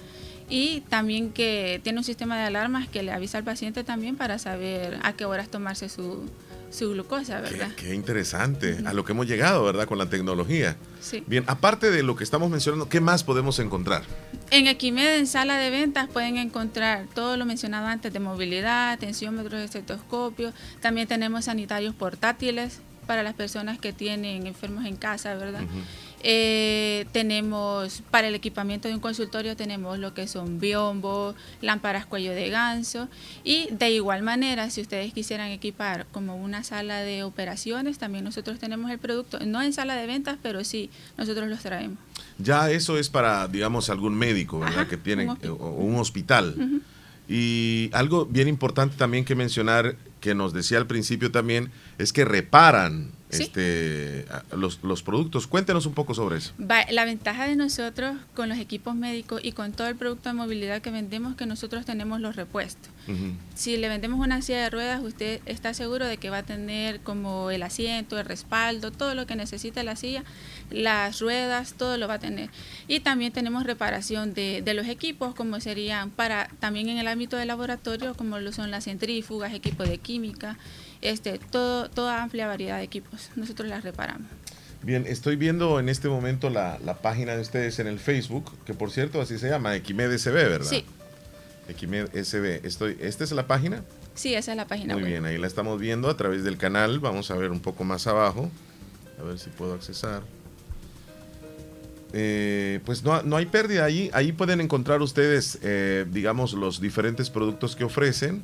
y también que tiene un sistema de alarmas que le avisa al paciente también para saber a qué horas tomarse su, su glucosa, ¿verdad? Qué, interesante, a lo que hemos llegado, ¿verdad? Con la tecnología. Sí. Bien, aparte de lo que estamos mencionando, ¿qué más podemos encontrar? En Equimed, en sala de ventas, pueden encontrar todo lo mencionado antes de movilidad, tensiómetros, estetoscopios. También tenemos sanitarios portátiles para las personas que tienen enfermos en casa, ¿verdad? Eh, tenemos para el equipamiento de un consultorio tenemos lo que son biombos, lámparas cuello de ganso y de igual manera si ustedes quisieran equipar como una sala de operaciones también nosotros tenemos el producto no en sala de ventas pero sí nosotros los traemos. Ya eso es para digamos algún médico verdad que tiene un o un hospital. Y algo bien importante también que mencionar, que nos decía al principio también, es que reparan este, los, los, productos. Cuéntenos un poco sobre eso. La ventaja de nosotros con los equipos médicos y con todo el producto de movilidad que vendemos, que nosotros tenemos los repuestos. Si le vendemos una silla de ruedas, usted está seguro de que va a tener como el asiento, el respaldo, todo lo que necesita la silla, las ruedas, todo lo va a tener. Y también tenemos reparación de, de los equipos, como serían para también en el ámbito de laboratorio, como lo son las centrífugas, equipos de química este, todo, toda amplia variedad de equipos. Nosotros las reparamos. Bien, estoy viendo en este momento la, página de ustedes en el Facebook, que por cierto así se llama, Equimed SB, ¿verdad? Sí. Equimed SB. Estoy, ¿Esta es la página? Sí, esa es la página. Muy bien, ahí la estamos viendo a través del canal. Vamos a ver un poco más abajo. A ver si puedo accesar. Eh, pues no, no, hay pérdida ahí. Ahí pueden encontrar ustedes, eh, digamos, los diferentes productos que ofrecen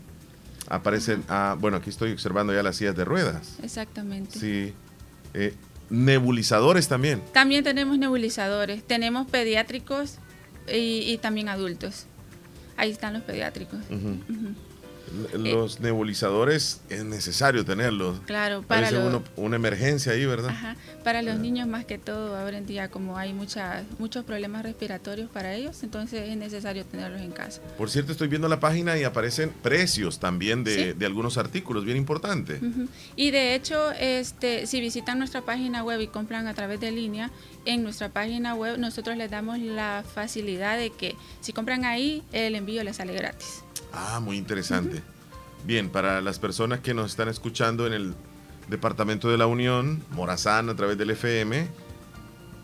aparecen, ah, bueno, aquí estoy observando ya las sillas de ruedas. Exactamente. Sí. Eh, nebulizadores también. También tenemos nebulizadores. Tenemos pediátricos y, también adultos. Ahí están los pediátricos. Eh, los nebulizadores es necesario tenerlos. Claro, para una emergencia ahí, ¿verdad? Ajá, para los niños más que todo, ahora en día como hay mucha, muchos problemas respiratorios para ellos, entonces es necesario tenerlos en casa. Por cierto, estoy viendo la página y aparecen precios también de, algunos artículos, bien importante. Y de hecho, este, si visitan nuestra página web y compran a través de línea, en nuestra página web nosotros les damos la facilidad de que si compran ahí, el envío les sale gratis. Ah, muy interesante. Bien, para las personas que nos están escuchando en el Departamento de la Unión, Morazán a través del FM,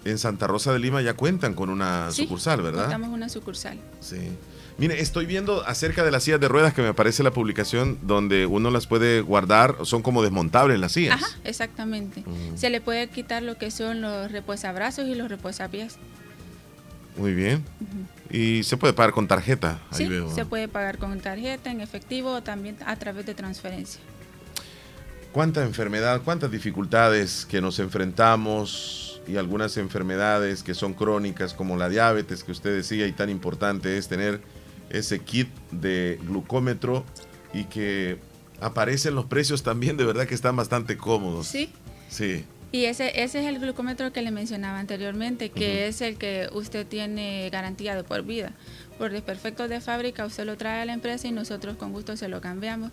en Santa Rosa de Lima ya cuentan con una sucursal, ¿verdad? Contamos una sucursal. Sí. Mire, estoy viendo acerca de las sillas de ruedas que me aparece la publicación donde uno las puede guardar, son como desmontables las sillas. Ajá, exactamente. Mm. Se le puede quitar lo que son los reposabrazos y los reposapiés. Muy bien. Y se puede pagar con tarjeta. sí, se puede pagar con tarjeta, en efectivo o también a través de transferencia. ¿Cuánta enfermedad, cuántas dificultades que nos enfrentamos y algunas enfermedades que son crónicas como la diabetes que usted decía y tan importante es tener ese kit de glucómetro y que aparecen los precios también de verdad que están bastante cómodos. Sí. Sí. Y ese, ese es el glucómetro que le mencionaba anteriormente, que es el que usted tiene garantía de por vida. Por desperfectos de fábrica, usted lo trae a la empresa y nosotros con gusto se lo cambiamos.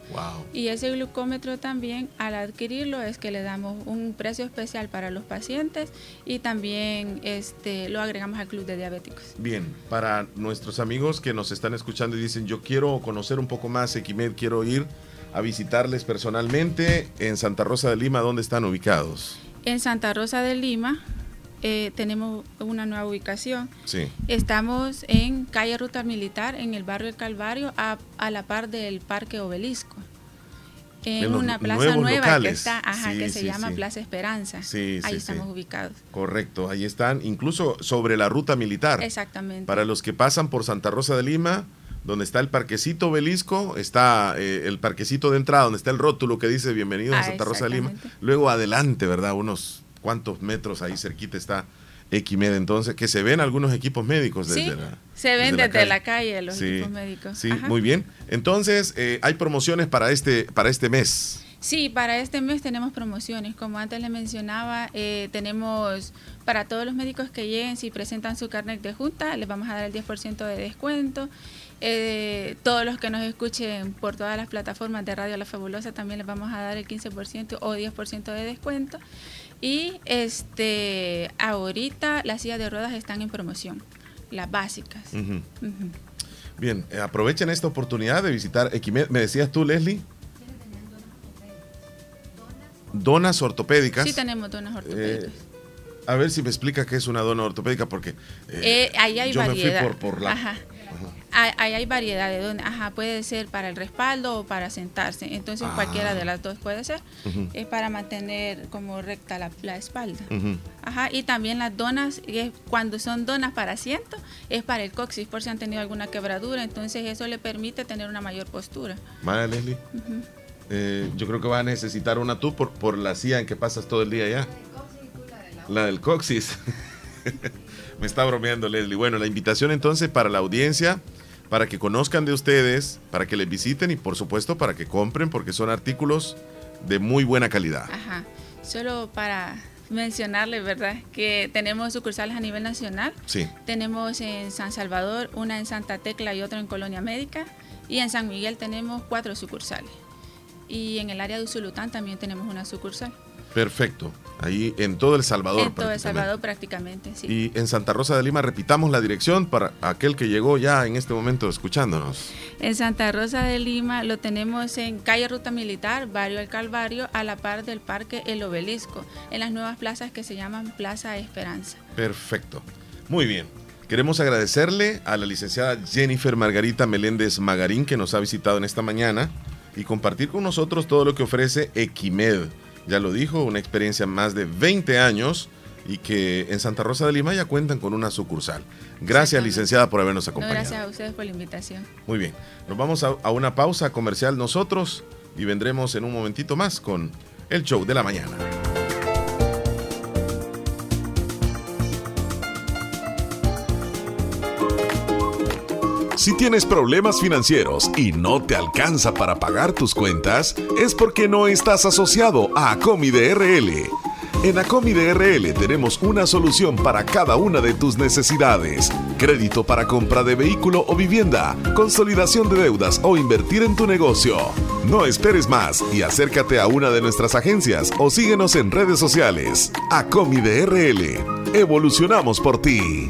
Y ese glucómetro también, al adquirirlo, es que le damos un precio especial para los pacientes y también este, lo agregamos al club de diabéticos. Bien, para nuestros amigos que nos están escuchando y dicen, yo quiero conocer un poco más Equimed, quiero ir a visitarles personalmente en Santa Rosa de Lima, ¿dónde están ubicados? En Santa Rosa de Lima eh, tenemos una nueva ubicación. Sí. Estamos en calle Ruta Militar, en el barrio del Calvario, a, a la par del Parque Obelisco. En, una plaza nueva locales. que está, ajá, Sí, que se sí, llama. Plaza Esperanza. Sí, Ahí estamos ubicados. Correcto, ahí están, incluso sobre la ruta militar. Exactamente. Para los que pasan por Santa Rosa de Lima, donde está el parquecito obelisco, está eh, el parquecito de entrada, donde está el rótulo que dice bienvenido a Ah, Santa Rosa de Lima. Luego adelante, ¿verdad? Unos cuantos metros ahí cerquita está Equimed, entonces, que se ven algunos equipos médicos desde Sí, la se ven desde desde, la la calle los Sí, equipos médicos. Sí, Ajá. muy bien. Entonces, eh, hay promociones para este, para este mes. Sí, para este mes tenemos promociones. Como antes le mencionaba, eh, tenemos para todos los médicos que lleguen, si presentan su carnet de junta, les vamos a dar el 10% de descuento. Eh, todos los que nos escuchen por todas las plataformas de Radio La Fabulosa también les vamos a dar el 15% o 10% de descuento. Y este ahorita las sillas de ruedas están en promoción, las básicas. Bien, eh, aprovechen esta oportunidad de visitar Equimed. ¿Me decías tú, Leslie? Donas ortopédicas. Sí tenemos donas ortopédicas. Eh, a ver si me explica qué es una dona ortopédica, porque ahí hay yo variedad. me fui por, por la... Ajá. Ahí ahí hay variedad de ajá, puede ser para el respaldo o para sentarse. Entonces Ah. cualquiera de las dos puede ser. Es para mantener como recta la, la espalda. Ajá, y también las donas, es- cuando son donas para asiento, es para el coxis por si han tenido alguna quebradura. Entonces eso le permite tener una mayor postura. Vale, Leslie. Eh, yo creo que vas a necesitar una tú por, por la silla en que pasas todo el día allá. La del coxis. Me está bromeando Leslie. Bueno, la invitación entonces para la audiencia, para que conozcan de ustedes, para que les visiten y por supuesto para que compren porque son artículos de muy buena calidad. Ajá. Solo para mencionarle, ¿verdad? Que tenemos sucursales a nivel nacional. Sí. Tenemos en San Salvador, una en Santa Tecla y otra en Colonia Médica. Y en San Miguel tenemos cuatro sucursales. Y en el área de Usulután también tenemos una sucursal. Perfecto. Ahí en todo El Salvador. en todo El. Salvador prácticamente, sí. Y en Santa Rosa de Lima, repitamos la dirección para aquel que llegó ya en este momento escuchándonos. En Santa Rosa de Lima lo tenemos en calle Ruta Militar, barrio El Calvario, a la par del Parque El Obelisco, en las nuevas plazas que se llaman Plaza Esperanza. Perfecto. Muy bien. Queremos agradecerle a la licenciada Jennifer Margarita Meléndez Magarín que nos ha visitado en esta mañana y compartir con nosotros todo lo que ofrece Equimed. Ya lo dijo, una experiencia más de 20 años y que en Santa Rosa de Lima ya cuentan con una sucursal. Gracias, licenciada, por habernos No, acompañado. gracias a ustedes por la invitación. Muy bien. Nos vamos a, a una pausa comercial nosotros y vendremos en un momentito más con el show de la mañana. Si tienes problemas financieros y no te alcanza para pagar tus cuentas, es porque no estás asociado a Acomi DRL. En Acomi DRL tenemos una solución para cada una de tus necesidades. Crédito para compra de vehículo o vivienda, consolidación de deudas o invertir en tu negocio. No esperes más y acércate a una de nuestras agencias o síguenos en redes sociales. Acomi DRL. Evolucionamos por ti.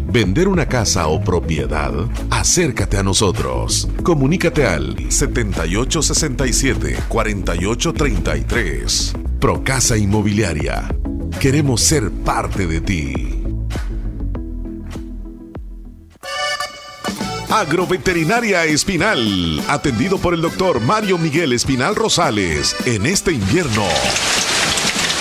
vender una casa o propiedad? Acércate a nosotros. Comunícate al 7867-4833. Procasa Inmobiliaria. Queremos ser parte de ti. Agroveterinaria Espinal, atendido por el doctor Mario Miguel Espinal Rosales, en este invierno.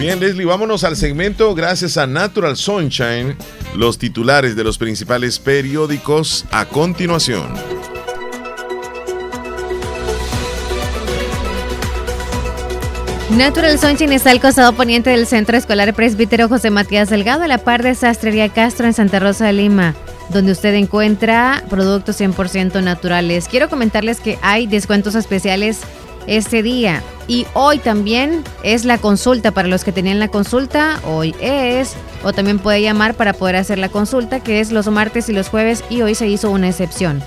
Bien, Leslie, vámonos al segmento gracias a Natural Sunshine, los titulares de los principales periódicos a continuación. Natural Sunshine está al costado poniente del Centro Escolar Presbítero José Matías Delgado, a la par de Sastrería Castro en Santa Rosa de Lima, donde usted encuentra productos 100% naturales. Quiero comentarles que hay descuentos especiales este día. Y hoy también es la consulta para los que tenían la consulta. Hoy es, o también puede llamar para poder hacer la consulta, que es los martes y los jueves, y hoy se hizo una excepción.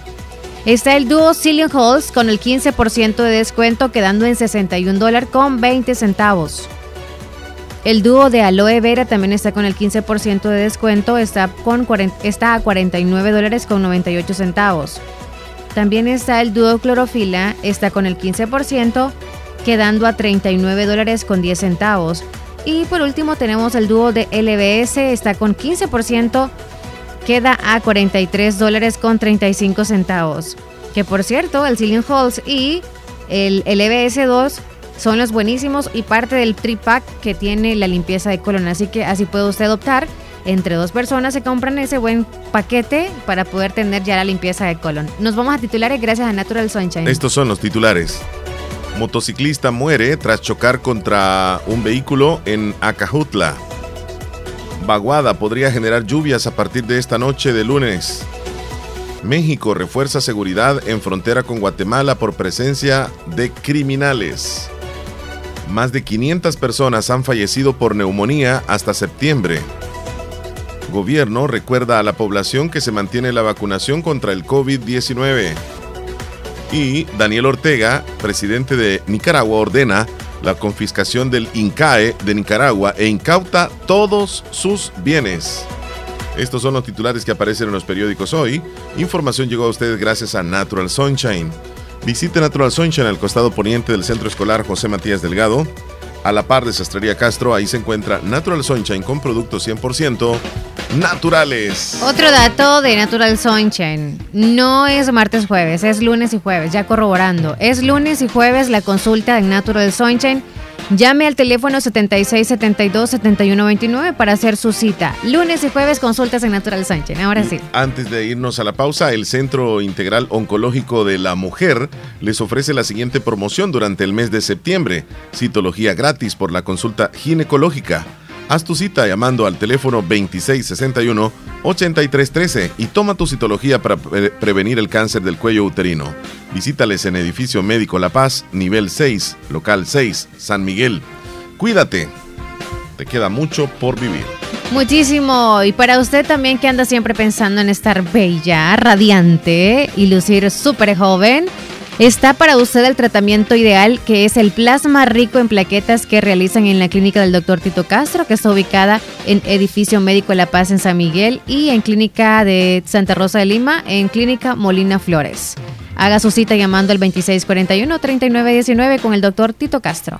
Está el dúo Cillian Halls con el 15% de descuento, quedando en 61 dólares con 20 centavos. El dúo de aloe vera también está con el 15% de descuento, está, con está a 49 dólares con 98 centavos. También está el dúo clorofila, está con el 15%, quedando a 39 dólares con 10 centavos. Y por último tenemos el dúo de LBS, está con 15%, queda a 43 dólares con 35 centavos. Que por cierto, el Ceiling Halls y el LBS 2 son los buenísimos y parte del tripack que tiene la limpieza de colon. Así que así puede usted optar. Entre dos personas se compran ese buen paquete para poder tener ya la limpieza de colon. Nos vamos a titulares gracias a Natural Sunshine. Estos son los titulares. Motociclista muere tras chocar contra un vehículo en Acajutla. Vaguada podría generar lluvias a partir de esta noche de lunes. México refuerza seguridad en frontera con Guatemala por presencia de criminales. Más de 500 personas han fallecido por neumonía hasta septiembre. Gobierno recuerda a la población que se mantiene la vacunación contra el COVID-19. Y Daniel Ortega, presidente de Nicaragua, ordena la confiscación del INCAE de Nicaragua e incauta todos sus bienes. Estos son los titulares que aparecen en los periódicos hoy. Información llegó a ustedes gracias a Natural Sunshine. Visite Natural Sunshine al costado poniente del Centro Escolar José Matías Delgado. A la par de Sastrería Castro, ahí se encuentra Natural Sunshine con productos 100% naturales. Otro dato de Natural Sunshine. No es martes jueves, es lunes y jueves, ya corroborando. Es lunes y jueves la consulta de Natural Sunshine Llame al teléfono 7672-7129 para hacer su cita. Lunes y jueves consultas en Natural Sánchez. Ahora sí. Antes de irnos a la pausa, el Centro Integral Oncológico de la Mujer les ofrece la siguiente promoción durante el mes de septiembre. Citología gratis por la consulta ginecológica Haz tu cita llamando al teléfono 2661-8313 y toma tu citología para prevenir el cáncer del cuello uterino. Visítales en Edificio Médico La Paz, nivel 6, local 6, San Miguel. Cuídate, te queda mucho por vivir. Muchísimo. Y para usted también que anda siempre pensando en estar bella, radiante y lucir súper joven. Está para usted el tratamiento ideal que es el plasma rico en plaquetas que realizan en la clínica del doctor Tito Castro, que está ubicada en Edificio Médico La Paz en San Miguel y en Clínica de Santa Rosa de Lima en Clínica Molina Flores. Haga su cita llamando al 2641-3919 con el doctor Tito Castro.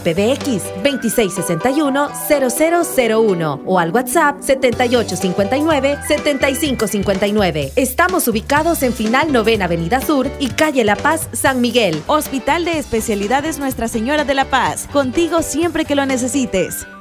PBX 2661-0001 o al WhatsApp 7859-7559. Estamos ubicados en Final Novena Avenida Sur y Calle La Paz, San Miguel. Hospital de Especialidades Nuestra Señora de la Paz. Contigo siempre que lo necesites.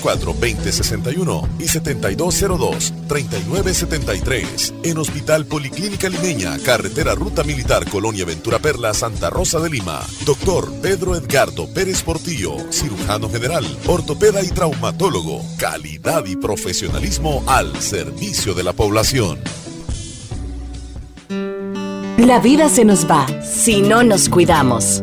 2061 y 7202-3973. En Hospital Policlínica Limeña, Carretera Ruta Militar Colonia Ventura Perla, Santa Rosa de Lima. Doctor Pedro Edgardo Pérez Portillo, cirujano general, ortopeda y traumatólogo. Calidad y profesionalismo al servicio de la población. La vida se nos va si no nos cuidamos.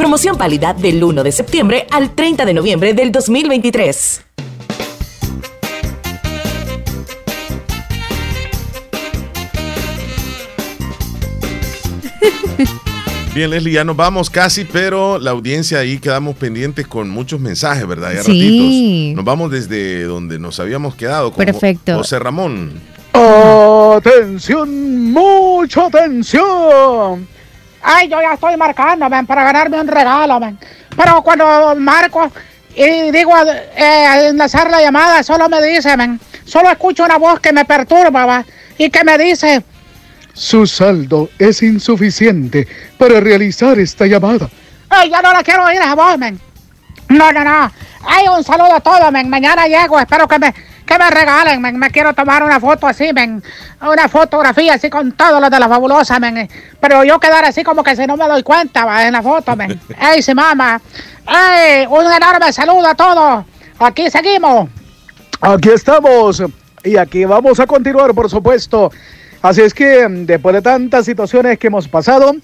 Promoción válida del 1 de septiembre al 30 de noviembre del 2023. Bien, Leslie, ya nos vamos casi, pero la audiencia ahí quedamos pendientes con muchos mensajes, ¿verdad? Ya sí. ratitos. Nos vamos desde donde nos habíamos quedado con Perfecto. José Ramón. Atención, mucha atención. Ay, yo ya estoy marcando, men, para ganarme un regalo, men. Pero cuando marco y digo eh, enlazar la llamada, solo me dice, men. Solo escucho una voz que me perturba, va, y que me dice, Su saldo es insuficiente para realizar esta llamada. ay, ya no la quiero oír esa voz, men. No, no, no. Ay, un saludo a todos, men. Mañana llego, espero que me, que me regalen, men. Me quiero tomar una foto así, men. Una fotografía así con todos los de la fabulosa, men. Pero yo quedar así como que si no me doy cuenta, va, en la foto, men. Ay, sí, mamá. Ay, un enorme saludo a todos. Aquí seguimos. Aquí estamos y aquí vamos a continuar, por supuesto. Así es que después de tantas situaciones que hemos pasado,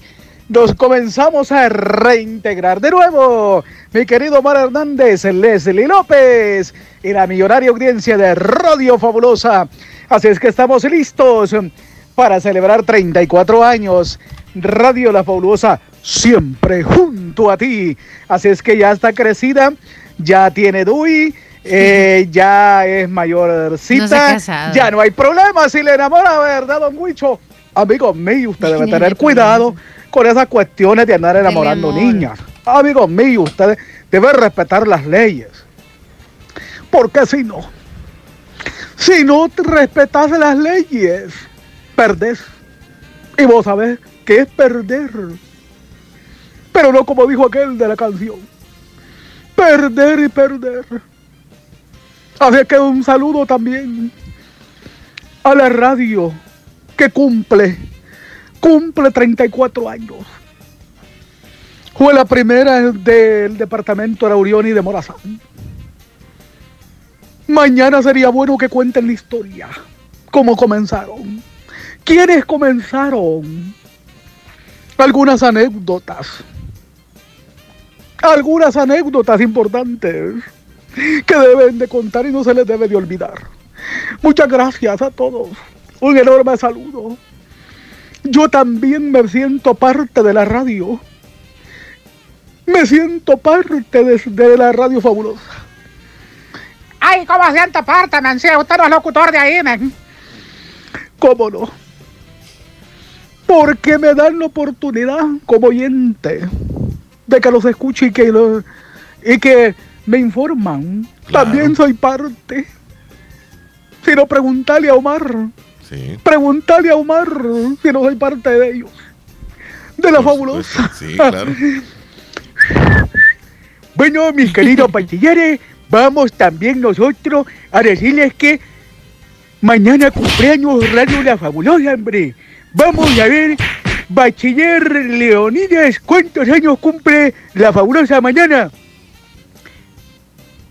nos comenzamos a reintegrar de nuevo. Mi querido Omar Hernández, Leslie López y la millonaria audiencia de Radio Fabulosa. Así es que estamos listos para celebrar 34 años. Radio La Fabulosa siempre junto a ti. Así es que ya está crecida, ya tiene DUI. eh, ya es mayorcita, No ya no hay problema si le enamora, ¿verdad, don Huicho? Amigo mío, usted debe tener cuidado con esas cuestiones de andar enamorando amor. niñas. Amigo mío, usted debe respetar las leyes. Porque si no, si no te respetas las leyes, perdés. Y vos sabés qué es perder. Pero no como dijo aquel de la canción. Perder y perder. Así que un saludo también a la radio que cumple, cumple 34 años. Fue la primera del departamento de Aurión y de Morazán. Mañana sería bueno que cuenten la historia. ¿Cómo comenzaron? ¿Quiénes comenzaron? Algunas anécdotas. Algunas anécdotas importantes que deben de contar y no se les debe de olvidar. Muchas gracias a todos. Un enorme saludo. Yo también me siento parte de la radio. Me siento parte de, de la radio fabulosa. Ay, ¿cómo siente parte, men? Si usted no es locutor de ahí, men. ¿Cómo no? Porque me dan la oportunidad como oyente de que los escuche y que, lo- y que me informan. También soy parte. Si no, preguntarle a Omar. Sí. Preguntarle a Omar si no soy parte de ellos. De la fabulosa. Sí, claro. Bueno, mis queridos bachilleres, vamos también nosotros a decirles que mañana cumpleaños Radio La Fabulosa, hombre. Vamos a ver, bachiller Leonidas, ¿cuántos años cumple La Fabulosa mañana?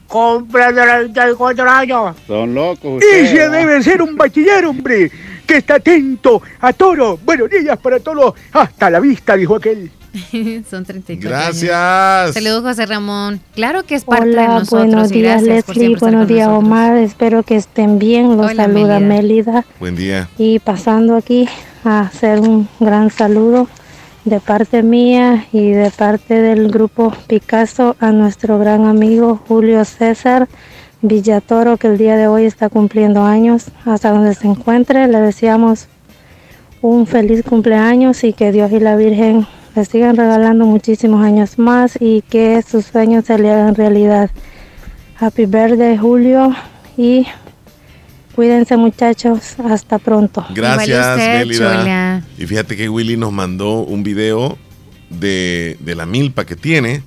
Cumple 34 años. Son locos Ese debe ser un bachiller, hombre, que está atento a todo. Buenos días para todos. Hasta la vista, dijo aquel. Son 34 Gracias. años. Saludos, José Ramón. Claro que es parte de Hola, nosotros. buenos días Leslie, buenos días. Omar, espero que estén bien, los Hola, saluda Mélida. Mélida Buen día. y pasando aquí a hacer un gran saludo de parte mía y de parte del grupo Picasso a nuestro gran amigo Julio César Villatoro que el día de hoy está cumpliendo años hasta donde se encuentre, le deseamos un feliz cumpleaños y que Dios y la Virgen le sigan regalando muchísimos años más y que sus sueños se le hagan realidad. Happy birthday Julio y cuídense muchachos, hasta pronto. Gracias, Mélida. Y fíjate que Willy nos mandó un video de, de la milpa que tiene.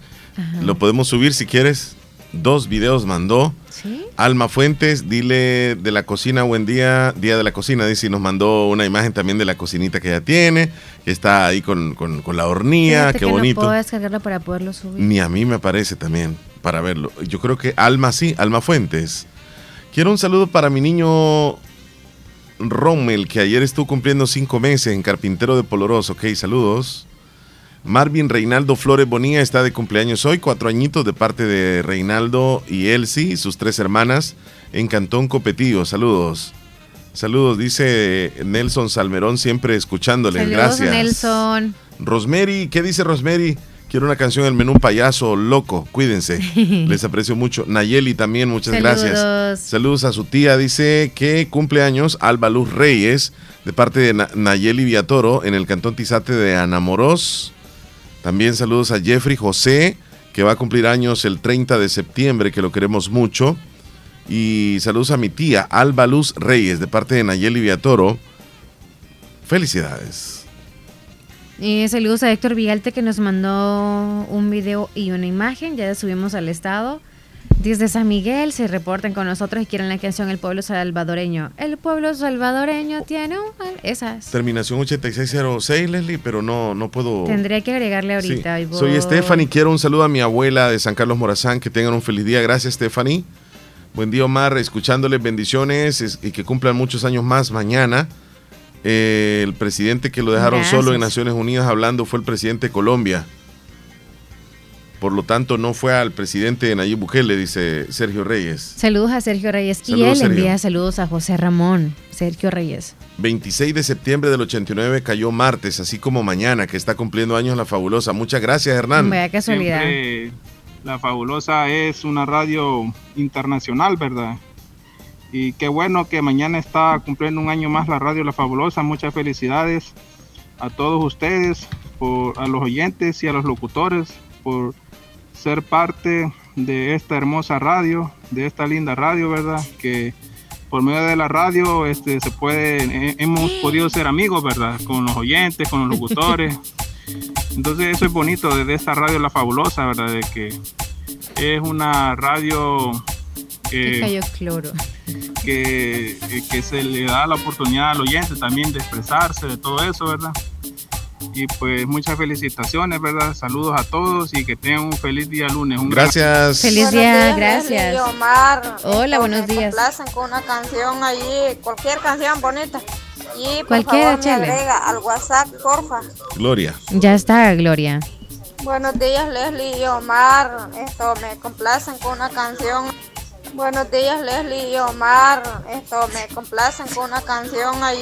Lo podemos subir si quieres. Dos videos mandó. Alma Fuentes, dile de la cocina, buen día, día de la cocina, dice, y nos mandó una imagen también de la cocinita que ella tiene, que está ahí con, con- con la hornilla, Fíjate qué que bonito. No puedo descargarla para poderlo subir. Ni a mí me parece también para verlo. Yo creo que Alma sí, Alma Fuentes. Quiero un saludo para mi niño Rommel, que ayer estuvo cumpliendo cinco meses en Carpintero de Poloroso. Ok, saludos. Marvin Reinaldo Flores Bonilla está de cumpleaños hoy, cuatro añitos de parte de Reinaldo y Elsie, sus tres hermanas, en Cantón Copetillo. Saludos. Saludos, dice Nelson Salmerón, siempre escuchándole. Saludos, Gracias. Nelson. Rosemary, ¿qué dice Rosemary? Quiero una canción del menú payaso loco. Cuídense. Les aprecio mucho. Nayeli también, muchas Saludos. gracias. Saludos a su tía. Dice que cumpleaños Alba Luz Reyes, de parte de Na- Nayeli Viatoro, en el cantón Tizate de Anamoros. También saludos a Jeffrey José, que va a cumplir años el 30 de septiembre, que lo queremos mucho. Y saludos a mi tía Alba Luz Reyes, de parte de Nayeli Viatoro. Felicidades. Eh, saludos a Héctor Vigalte que nos mandó un video y una imagen. Ya la subimos al estado. Desde San Miguel se reportan con nosotros y quieren la canción El pueblo salvadoreño. El pueblo salvadoreño tiene. Esas. Terminación 8606, Leslie, pero no, no puedo. Tendría que agregarle ahorita. Voy. Soy Stephanie, quiero un saludo a mi abuela de San Carlos Morazán, que tengan un feliz día. Gracias, Stephanie. Buen día, Omar, escuchándoles bendiciones es- y que cumplan muchos años más mañana. Eh, el presidente que lo dejaron Gracias. solo en Naciones Unidas hablando fue el presidente de Colombia. Por lo tanto, no fue al presidente Nayib Bukele, dice Sergio Reyes. Saludos a Sergio Reyes. y Saludos, él Sergio. envía saludos a José Ramón. Sergio Reyes. 26 de septiembre del 89 cayó martes, así como mañana, que está cumpliendo años la fabulosa. Muchas gracias, Hernán. Vaya casualidad. Siempre la Fabulosa es una radio internacional, ¿verdad? Y qué bueno que mañana está cumpliendo un año más la radio La Fabulosa. Muchas felicidades a todos ustedes, por, a los oyentes y a los locutores por ser parte de esta hermosa radio, de esta linda radio, ¿verdad? Que por medio de la radio este, se puede, hemos podido ser amigos, ¿verdad? Con los oyentes, con los locutores. Entonces eso es bonito de esta radio La Fabulosa, ¿verdad? De que es una radio Que cayó cloro. que, eh, que se le da la oportunidad al oyente también de expresarse, de todo eso, ¿verdad? Y pues muchas felicitaciones, ¿verdad? Saludos a todos y que tengan un feliz día lunes. Un gran- Gracias. Feliz día, gracias. Leslie y Omar. Hola, Esto, buenos me días. complacen con una canción allí, cualquier canción bonita. Y por Cualquiera, favor, me chale. agrega al WhatsApp, porfa. Gloria. Ya está, Gloria. Buenos días, Leslie y Omar. Esto me complacen con una canción. Buenos días, Leslie y Omar. Esto me complacen con una canción allí.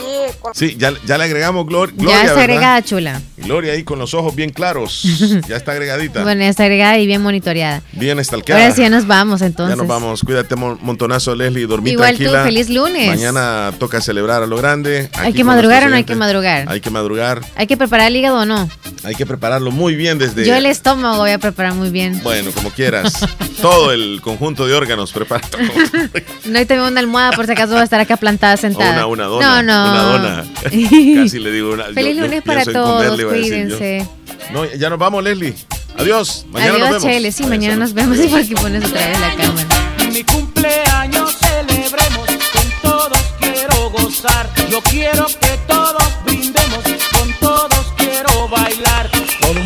Sí, ya, ya le agregamos Glor- Gloria. ya está ¿verdad? agregada, chula. Gloria ahí con los ojos bien claros. ya está agregadita. Bueno, ya está agregada y bien monitoreada. bien estalqueada. Ahora sí ya nos vamos entonces. Ya nos vamos. Cuídate mon- montonazo, Leslie. Dormí Igual tú, feliz lunes. Mañana toca celebrar a lo grande. ¿Hay que madrugar o no hay que madrugar? Hay que madrugar. ¿Hay que preparar el hígado o no? Hay que prepararlo muy bien desde. Yo el estómago voy a preparar muy bien. Bueno, como quieras. Todo el conjunto de órganos prepara. No hay también una almohada por si acaso va a estar acá plantada sentada. O una, una dona. No, no. Una dona. Casi le digo una. Feliz yo- yo lunes para todos, cuídense. No, ya nos vamos, Leslie. Adiós. Mañana Adiós, nos vemos. Chele. Sí, mañana nos vemos y porque pones otra vez la cámara. Mi cumpleaños celebremos, con todos quiero gozar. Yo quiero que todos brindemos, con todos quiero bailar. Todos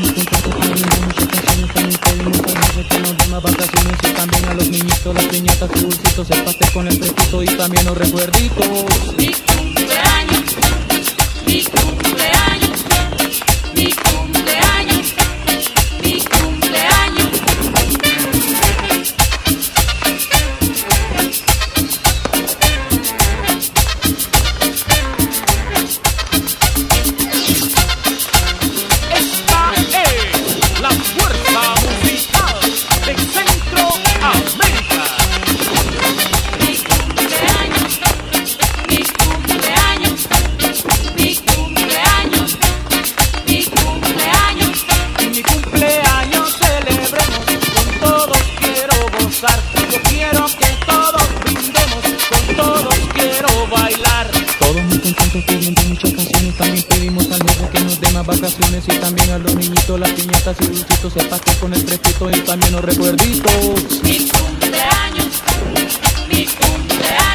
que nos vacaciones y también niñitos, las piñatas dulcitos, el pastel con el fresquito y también los recuerditos. Que vacaciones y también a los niñitos, las piñatas y dulcitos, el pastel con el fresquito y también los recuerditos. Mi cumpleaños, mi cumpleaños,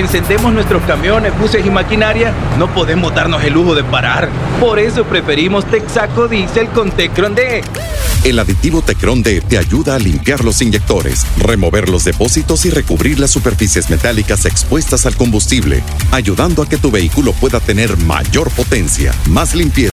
encendemos nuestros camiones, buses y maquinaria, no podemos darnos el lujo de parar. Por eso preferimos Texaco Diesel con Tecron D. El aditivo Tecron D te ayuda a limpiar los inyectores, remover los depósitos y recubrir las superficies metálicas expuestas al combustible, ayudando a que tu vehículo pueda tener mayor potencia, más limpieza